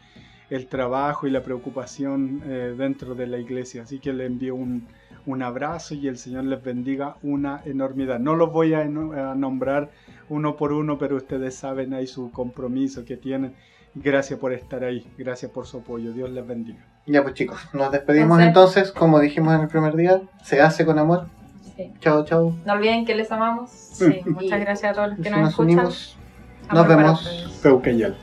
el trabajo y la preocupación eh, dentro de la iglesia. Así que les envío un, un abrazo y el Señor les bendiga una enormidad. No los voy a, a nombrar uno por uno, pero ustedes saben ahí su compromiso que tienen. Gracias por estar ahí, gracias por su apoyo. Dios les bendiga.
Ya pues chicos, nos despedimos
Entonces-
entonces, como dijimos en el primer día, se hace con amor.
Sí.
Chao, chao.
No olviden que les amamos.
Sí, muchas gracias a todos los que nos
nos
escuchan.
unimos, nos vemos.
Peucayal.